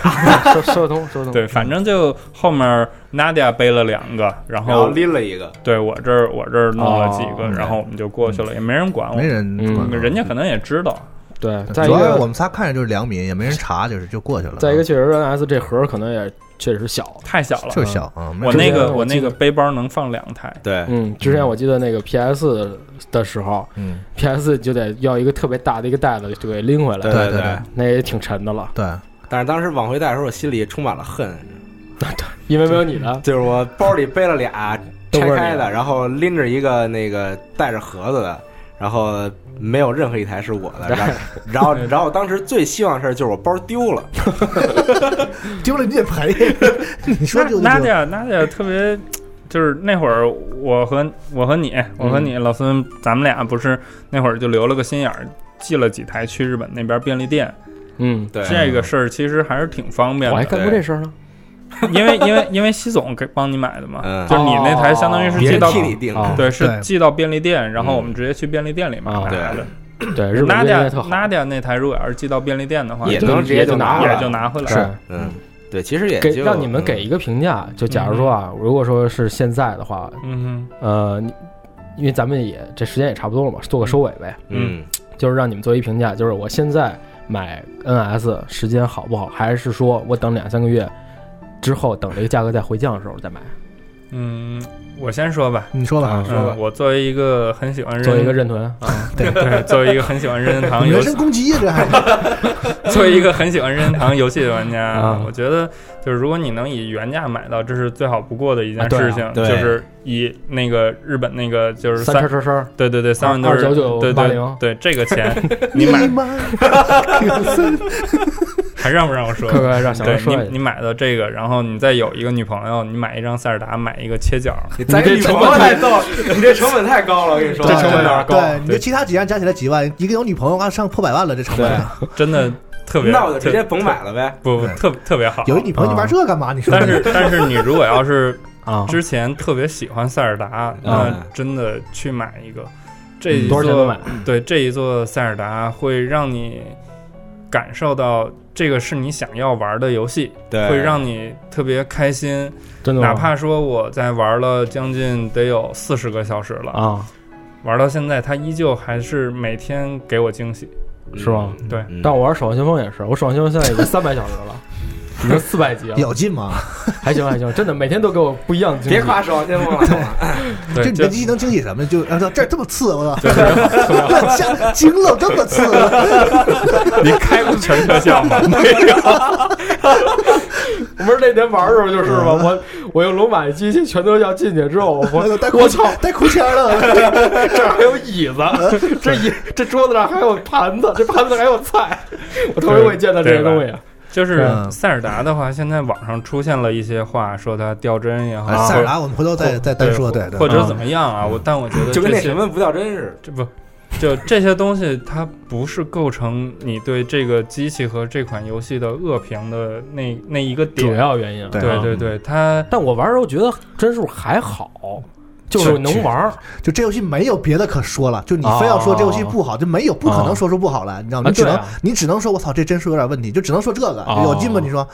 说说得通，说得通。
对，反正就后面 Nadia 背了两个，然
然后
后
拎了一个，
对我这儿我这儿弄了几个，
哦
然后我们就过去了，也没人管我。
没。人
人家可能也知道，
对，再一个
主要我们仨看着就是两米，也没人查，就是就过去了。
再一个，确实 NS 这盒儿可能也确实小。
太小了。
就是小。啊，
我那个我那个背包能放两台，
对，
嗯，之前我记得那个 PS 的时候
嗯
，，PS 就得要一个特别大的一个袋子就给拎回来，
对
对。
那也挺沉的了，
对，
但是当时往回带的时候，我心里充满了恨，
因为没有你的。
就是我包里背了俩拆开的，然后拎着一个那个带着盒子的，然后没有任何一台是我的，然后然后然后我当时最希望的事儿就是我包丢了，
丢了你得赔。你说丢就丢
Nadia Nadia 特别。就是那会儿，我和我和你，我和你老孙，咱们俩不是那会儿就留了个心眼儿，寄了几台去日本那边便利店。
嗯，
对，
这个事儿其实还是挺方便的，
我还干过这事儿呢。
因为因为因为西总给帮你买的嘛，
嗯
就是你那台相当于是
别人
寄到
替你定，
啊
对，是
对
寄到便利店，然后
嗯
我们直接去便利店里买的。
对，日本利店特好
，Nadia 那台如果要是寄到便利店的话，就
也能直接就拿回来
也就拿回来
是。
嗯，对，其实也就
给让你们给一个评价。就假如说啊，如果说是现在的话，
嗯
呃，你因为咱们也这时间也差不多了嘛，做个收尾呗。
嗯
就是让你们做一评价，就是我现在买 NS 时间好不好，还是说我等两三个月之后，等这个价格再回降的时候再买？
嗯，我先说吧。
你说吧
啊，
说吧
嗯，。我作为一个很喜欢任
做一个认屯啊，
对对，作为一个很喜欢任天堂游戏
人身，攻击呀，这 还
作为一个很喜欢任天堂游戏的玩家，
啊
我觉得就是如果你能以原价买到，这是最好不过的一件
啊对啊
事情。
对
就是以那个日本那个就是
三
三
车车车，
对对对，三万多人
，299
对对对，这个钱 你买
妈
还让不让我说？
快快让小说
你你买到这个，然后你再有一个女朋友，你买一张塞尔达，买一个切角，
你
这
成本太逗，你这成本太高了，我跟你说，
这成本有点高
对，你这其他几样加起来几万，一个有女朋友啊，上破百万了，这成本。
真的特别，
那我就直接甭买了呗。
不不特特别好。
有一女朋友，你玩这干嘛？你说？
但是但是你如果要是
啊，
之前特别喜欢塞尔达，那真的去买一个。这一座？对这一座塞尔达会让你感受到这个是你想要玩的游戏，
对，
会让你特别开心。
真的
哪怕说我在玩了将近得有四十个小时了，
啊，
玩到现在，它依旧还是每天给我惊喜。
是吗？
对
嗯
但我玩《守望先锋》也是，我《守望先锋》现在已经三百小时了，已经四百级了，
有劲吗？
还行还行，真的每天都给我不一样的惊喜。
别夸守望先锋了，
对，
这你
就
的机器能惊喜什么？就啊，这这么次，我操！
对对
吓惊了，这么次，
你开过全特效吗？
没有我不是那天玩的时候就是嘛，我我用龙马机器全都要进去之后，我
带
我操，
带裤签了，
这还有椅子，这椅这桌子上还有盘子，这盘子还有菜，我头一回见到这些东西。
就是
嗯
塞尔达的话，现在网上出现了一些话，说它掉帧也好，
哎塞尔达我们回头再再单说，对对
或。者怎么样啊？我但我觉得
就跟什么不掉帧似的
这不就这些东西，它不是构成你对这个机器和这款游戏的恶评的那那一个点。
主要原因。
对
对对对，它
但我玩的时候觉得帧数还好，就是能玩儿。
就这游戏没有别的可说了，就你非要说这游戏不好，就没有不可能说出不好来，你知道吗？
啊
你只能你只能说我操，这帧数有点问题，就只能说这个
哦
有劲吗？你说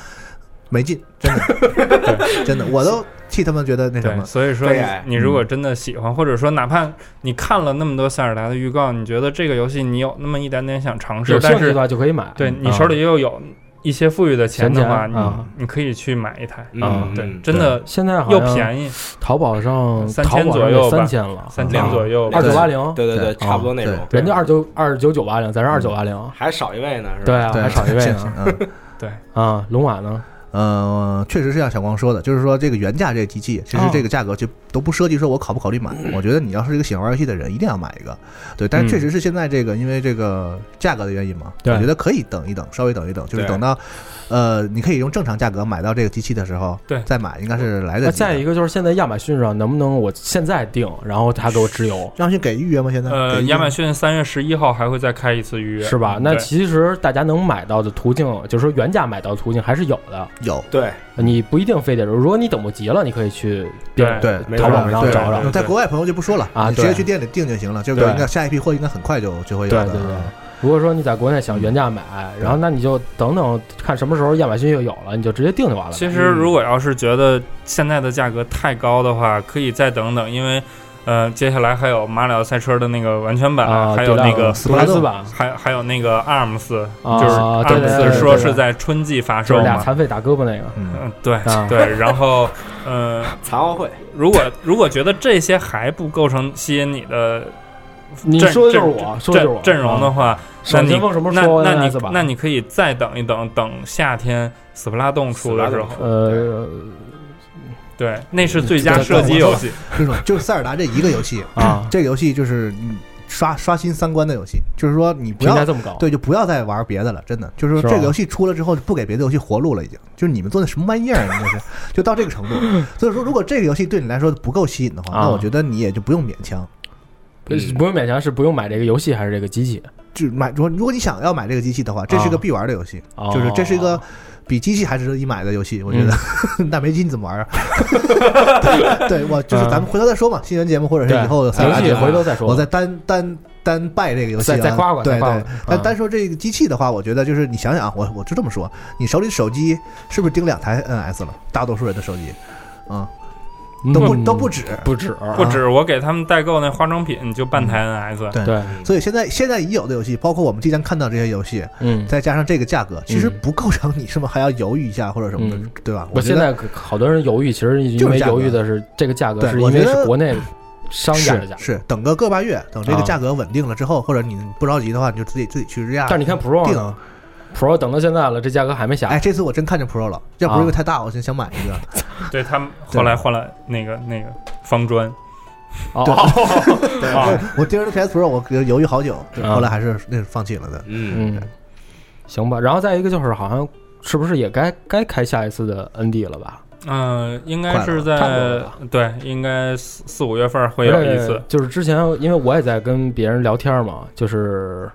没劲，真的，真的，我都替他们觉得那什
对，
么。
所以说你你如果真的喜欢，或者说哪怕你看了那么多塞尔达的预告，你觉得这个游戏你有那么一点点想尝试
有，兴
但是
趣的话就可以买。
对你
啊
手里又有一些富裕的钱的话，你你可以去买一台，
嗯，
对，
嗯
真的
现在好
又便宜，
淘宝上
3000
淘宝上
左右吧
三千了，
三
啊
千左右，
二九八零，
对对对，差不多那种，
人家二九二九九八零，咱是二九八零。
还少一位呢，是吧？
对啊，还少一位呢。
对
啊，龙马呢？
呃，确实是像小光说的，就是说这个原价这个机器，其实
哦
这个价格就都不涉及说我考不考虑买。我觉得你要是一个喜欢玩游戏的人，一定要买一个。对，但是确实是现在这个因为这个价格的原因嘛，
对
我觉得可以等一等，稍微等一等，就是等到呃，你可以用正常价格买到这个机器的时候，
对
再买应该是来得及的。
再一个就是现在亚马逊上能不能我现在订，然后他给我直邮，
亚马逊给预约吗？现在
呃，亚马逊三月十一号还会再开一次预约，
是吧？那其实大家能买到的途径，就是说原价买到的途径还是有的。
有
对，
你不一定非得，如果你等不及了，你可以去店
对
对
淘宝上找找。
在国外朋友就不说了
啊
你直接去店里订就行了。这个
对
应该下一批货应该很快就就会有的。
对对对。如果说你在国内想原价买，然后那你就等等看什么时候亚马逊又有了，你就直接订就完了。
其实如果要是觉得现在的价格太高的话，可以再等等，因为呃，接下来还有马里奥赛车的那个完全版，
啊，
还有那个
斯普拉斯版，
还还有那个 ARMS，
啊
就是 ARMS 说是在春季发售嘛。
就是俩残废打胳膊那个。
嗯，
嗯，对
啊
对，然后呃，
残奥会，
如果 如果觉得这些还不构成吸引你的
你
阵
说的就是我，
阵
说的就是我。
阵容的
啊，
话，那你
爽前锋什么
那
时候
那你那你可以再等一等，等夏天斯普拉洞出的时候，
呃
对，那是最佳射击游戏。
就是就是塞尔达这一个游戏，
啊，
这个游戏就是嗯刷刷新三观的游戏，就是说你不要
评价这么高，
对，就不要再玩别的了，真的，就是说这个游戏出了之后，不给别的游戏活路了，已经，就是你们做的什么玩意儿啊，你这是，就到这个程度。所以说，如果这个游戏对你来说不够吸引的话，
啊
那我觉得你也就不用勉强。
不不用勉强，是不用买这个游戏还是这个机器？
就买，如果如果你想要买这个机器的话，这是一个必玩的游戏，
哦
就是这是一个比机器还值得一买的游戏，我觉得。那没机你怎么玩啊？对，我就是咱们回头再说嘛，新闻节目或者是以后的塞尔
游戏
达节目
回头再说。
我再单单单拜这个游戏、啊，
再再夸夸
对对。但
嗯
单说这个机器的话，我觉得就是你想想啊，我我就这么说，你手里的手机是不是盯两台 NS 了？大多数人的手机，啊、都不、
嗯
都不止。
不止
不止我给他们代购那化妆品就半台 NS，
对
对，
所以现在现在已有的游戏，包括我们即将看到这些游戏，
嗯。
再加上这个价格，其实
嗯
不构成你是不是还要犹豫一下或者什么的，
嗯
对吧？
我现在好多人犹豫，其实因为
就是
犹豫的是这个价格，
对
是因为
我觉得
是国内商家的价。
是是等个个把月，等这个
啊
价格稳定了之后，或者你不着急的话，你就自己自己去日亚。
但是你看 Pro 呢？Pro 等到现在了，这价格还没下。
哎，这次我真看见 Pro 了，要不是因为
啊
太大，我真想买一个。
对他们后来换了那个那个方砖，
哦，
对，
啊
我我盯着 PS Pro，我犹豫好久，后来还是那放弃了的。
嗯，
嗯，行吧。然后再一个就是，好像是不是也该该开下一次的 ND 了吧？
嗯，应该是在对，应该四四五月份会有一次。
就是之前，因为我也在跟别人聊天嘛，就是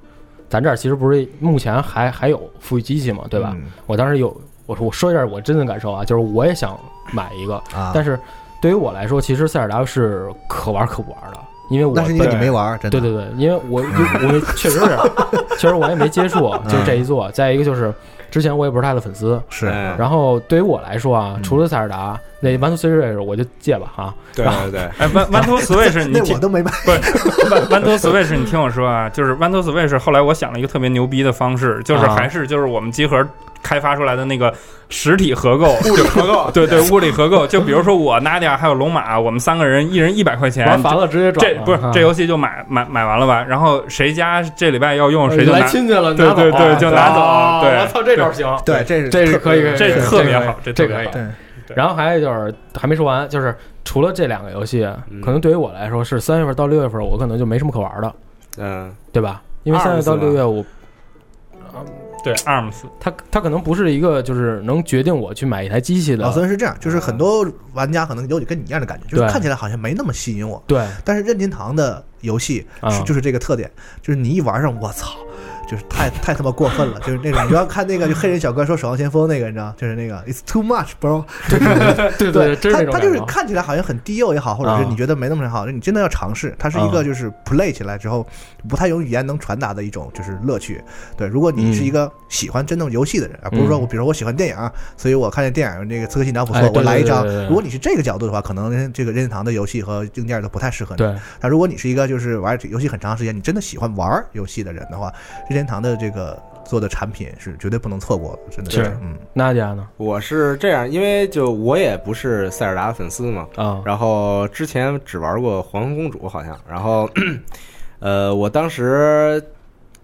咱这儿其实不是目前还还有富裕机器嘛，对吧？
嗯
我当时有我说我说一下我真的感受啊，就是我也想买一个，
啊，
但是对于我来说，其实塞尔达是可玩可不玩的，因为我
那是因为你没玩，真的。
对对对，因为我我我确实是，确实我也没接触，就是这一座。再一个就是之前我也不是他的粉丝，
是
嗯
然后对于我来说啊，
嗯
除了塞尔达那《One Two Three》我就戒吧啊。
对对对，
哎，One One to Switch，你听
那我都没买。
不是 One One to Switch，你听我说啊，就是 One to Switch。后来我想了一个特别牛逼的方式，就是
啊
还是就是我们集合开发出来的那个实体合购，
物理合购，
对对，物理合购。就比如说我、Nadia 还有龙马，我们三个人一人一百块钱
玩，烦了直接转
这不是这游戏就买买买完了吧？然后谁家这礼拜要用，谁就拿
来。亲戚了，
对对对就拿走
啊
对
我操，这招行。
对，这是
这是可以，
这特别好
这
这特别好
可以。然后还有就是还没说完，就是除了这两个游戏，
嗯
可能对于我来说是三月份到六月份，我可能就没什么可玩的，
嗯，
对吧？因为三月到六月我，啊
对 ARMS，
它它可能不是一个就是能决定我去买一台机器的
老，孙是这样，就是很多玩家可能有跟你一样的感觉，就是看起来好像没那么吸引我，
对。
但是任天堂的游戏
啊
是就是这个特点，就是你一玩上，我操！就是太太他妈过分了，就是那种你要看那个就黑人小哥说《守望先锋》那个，你知道，就是那个 It's too much, bro。
对对，真是那种
他他就是看起来好像很低幼也好，或者是
啊
你觉得没那么好，你真的要尝试。它是一个
啊
就是 play 起来之后不太用语言能传达的一种就是乐趣。对，如果你是一个喜欢真正游戏的人，而不是说我比如说我喜欢电影，所以我看见电影那个《刺客信条》不错
哎，
我来一张
对对对。对
如果你是这个角度的话，可能这个任天堂的游戏和硬件都不太适合你。
对，
但如果你是一个就是玩游戏很长时间，你真的喜欢玩游戏的人的话，任天堂的这个做的产品是绝对不能错过的，真的
是
嗯。
娜姐呢？
我是这样，因为就我也不是塞尔达的粉丝嘛，
啊，
然后之前只玩过黄昏公主好像，然后 呃，我当时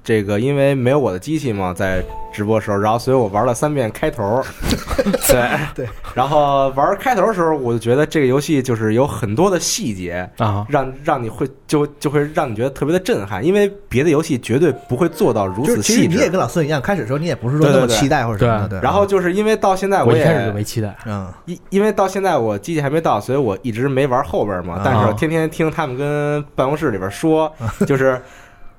这个因为没有我的机器嘛，在直播的时候，然后所以我玩了三遍开头，对。
对，
然后玩开头的时候，我就觉得这个游戏就是有很多的细节，
啊，
让让你会就就会让你觉得特别的震撼，因为别的游戏绝对不会做到如此
其实你也。跟老孙一样，开始的时候你也不是说那么期待或者什么的，对。
然后就是因为到现在也
我一开始就没期待，
嗯，
因因为到现在我机器还没到，所以我一直没玩后边嘛
啊。
但是我天天听他们跟办公室里边说，就是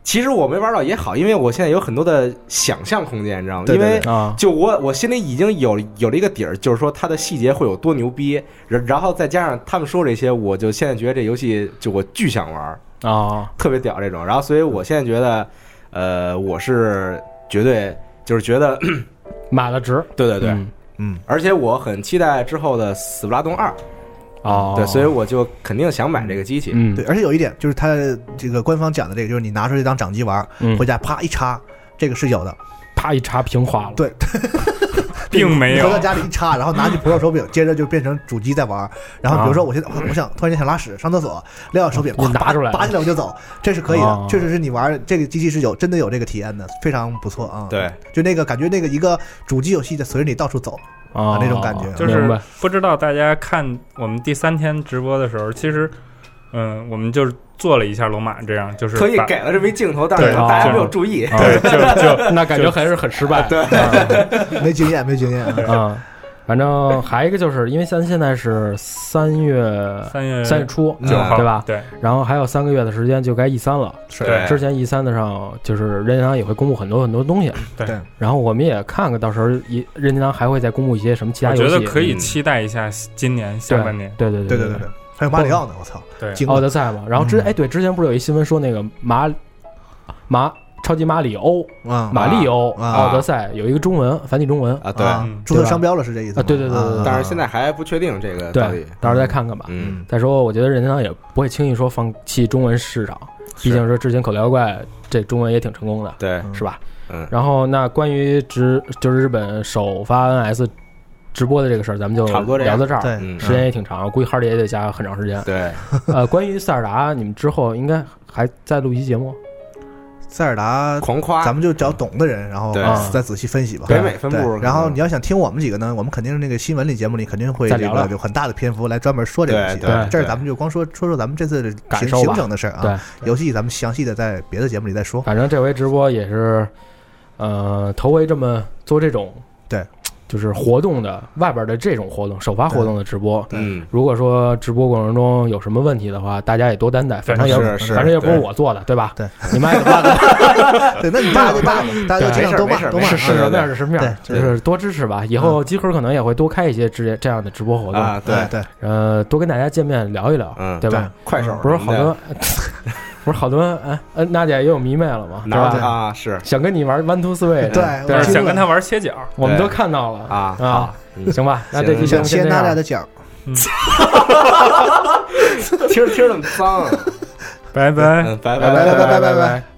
其实我没玩到也好，因为我现在有很多的想象空间，你知道吗？
对对
因为
啊，
就我我心里已经有有了一个底儿，就是说它的细节会有多牛逼，然然后再加上他们说这些，我就现在觉得这游戏就我巨想玩，
啊，
特别屌这种。然后所以我现在觉得，呃，我是绝对就是觉得，
买了值，
对对对，
嗯
嗯，
而且我很期待之后的《死不拉动二》。
哦，
对，所以我就肯定想买这个机器。
嗯，
对，而且有一点就是它这个官方讲的这个，就是你拿出去当掌机玩，
嗯。
回家啪一插，这个是有的，
啪一插屏花了，
对。
并没有
你回到家里一插，然后拿起 Pro 手柄，接着就变成主机在玩。然后比如说我现在我想突然间想拉屎上厕所，撂下手柄，
你
咵
拿出来
拔拔起来我就走，这是可以
哦。
的，确实是你玩这个机器是有真的有这个体验的，非常不错啊。
对，
就那个感觉那个一个主机游戏在随着你到处走，
啊
那种感觉。
就是不知道大家看我们第三天直播的时候，其实，嗯，我们就是做了一下龙马这样，就是把
特意给了这么一镜头，但是大家没有注意。
啊
对，就就
那感觉还是很失败，
对。
啊
没经验没经验啊。
啊，反正还有一个就是因为咱现在是三月
三月
三月初
九号
对吧？
对。
然后还有三个月的时间就该 E 三了。
对。
之前 E 三的上就是任天堂也会公布很多很多东西，
对。
对。
然后我们也看看到时候一任天堂还会再公布一些什么其他
我
游戏。
我觉得可以
嗯
期待一下今年下半年。
对。对对
对对对对，还有马里奥呢，我操，
对。
奥德赛嘛。然后之
嗯。
哎对，之前不是有一新闻说那个马马超级马里欧
啊
马里欧
啊
奥德赛有一个中文繁体中文。
啊，对。
注册商标了是这意思
啊对对对对
但是现在还不确定这个到
对
底，，
到时候再看看吧。
嗯，
再说，我觉得任天堂也不会轻易说放弃中文市场，毕竟说之前口袋妖怪这中文也挺成功的，
对，
是吧？
嗯，
然后那关于直就是日本首发 NS 直播的这个事儿，咱们就
差不多
聊到这儿。
对。
嗯。
时间也挺长，估计哈儿也得加很长时间。
对，
呃，关于塞尔达，你们之后应该还再录一期节目。
塞尔达，
狂夸，
咱们就找懂的人，然后再仔细分析吧。
北美分
布，然后你要想听我们几个呢，我们肯定是那个新闻里节目里肯定会这个有很大的篇幅来专门说这个游戏。这儿咱们就光说说说咱们这次的行行程的事儿啊。
对，
游戏咱们详细的在别的节目里再说。
反正这回直播也是，呃，头回这么做这种
对，
就是活动的外边的这种活动，首发活动的直播。
嗯，
如果说直播过程中有什么问题的话，大家也多担待，反正也
是是
反正也不是我做的，对吧？
对，
你们爱怎么办？
对，那你大家就大大家就尽量多骂
没事没事
多骂
是什么样是什么样，
对。
就是多支持吧。以后集合可能也会多开一些这这样的直播活动，
啊，对，
对。对，
呃，多跟大家见面聊一聊，
嗯。
对吧？
快手
不是好多，不是好多，哎，呃，娜姐也有迷妹了嘛，对吧？
啊是。
想跟你玩 One Two Three，
对
想跟他玩切角，
我们都看到了。
啊
啊行吧，那这期先
切娜姐的，角。
听着听着那么脏，
拜
拜
拜。拜拜拜拜
拜
拜。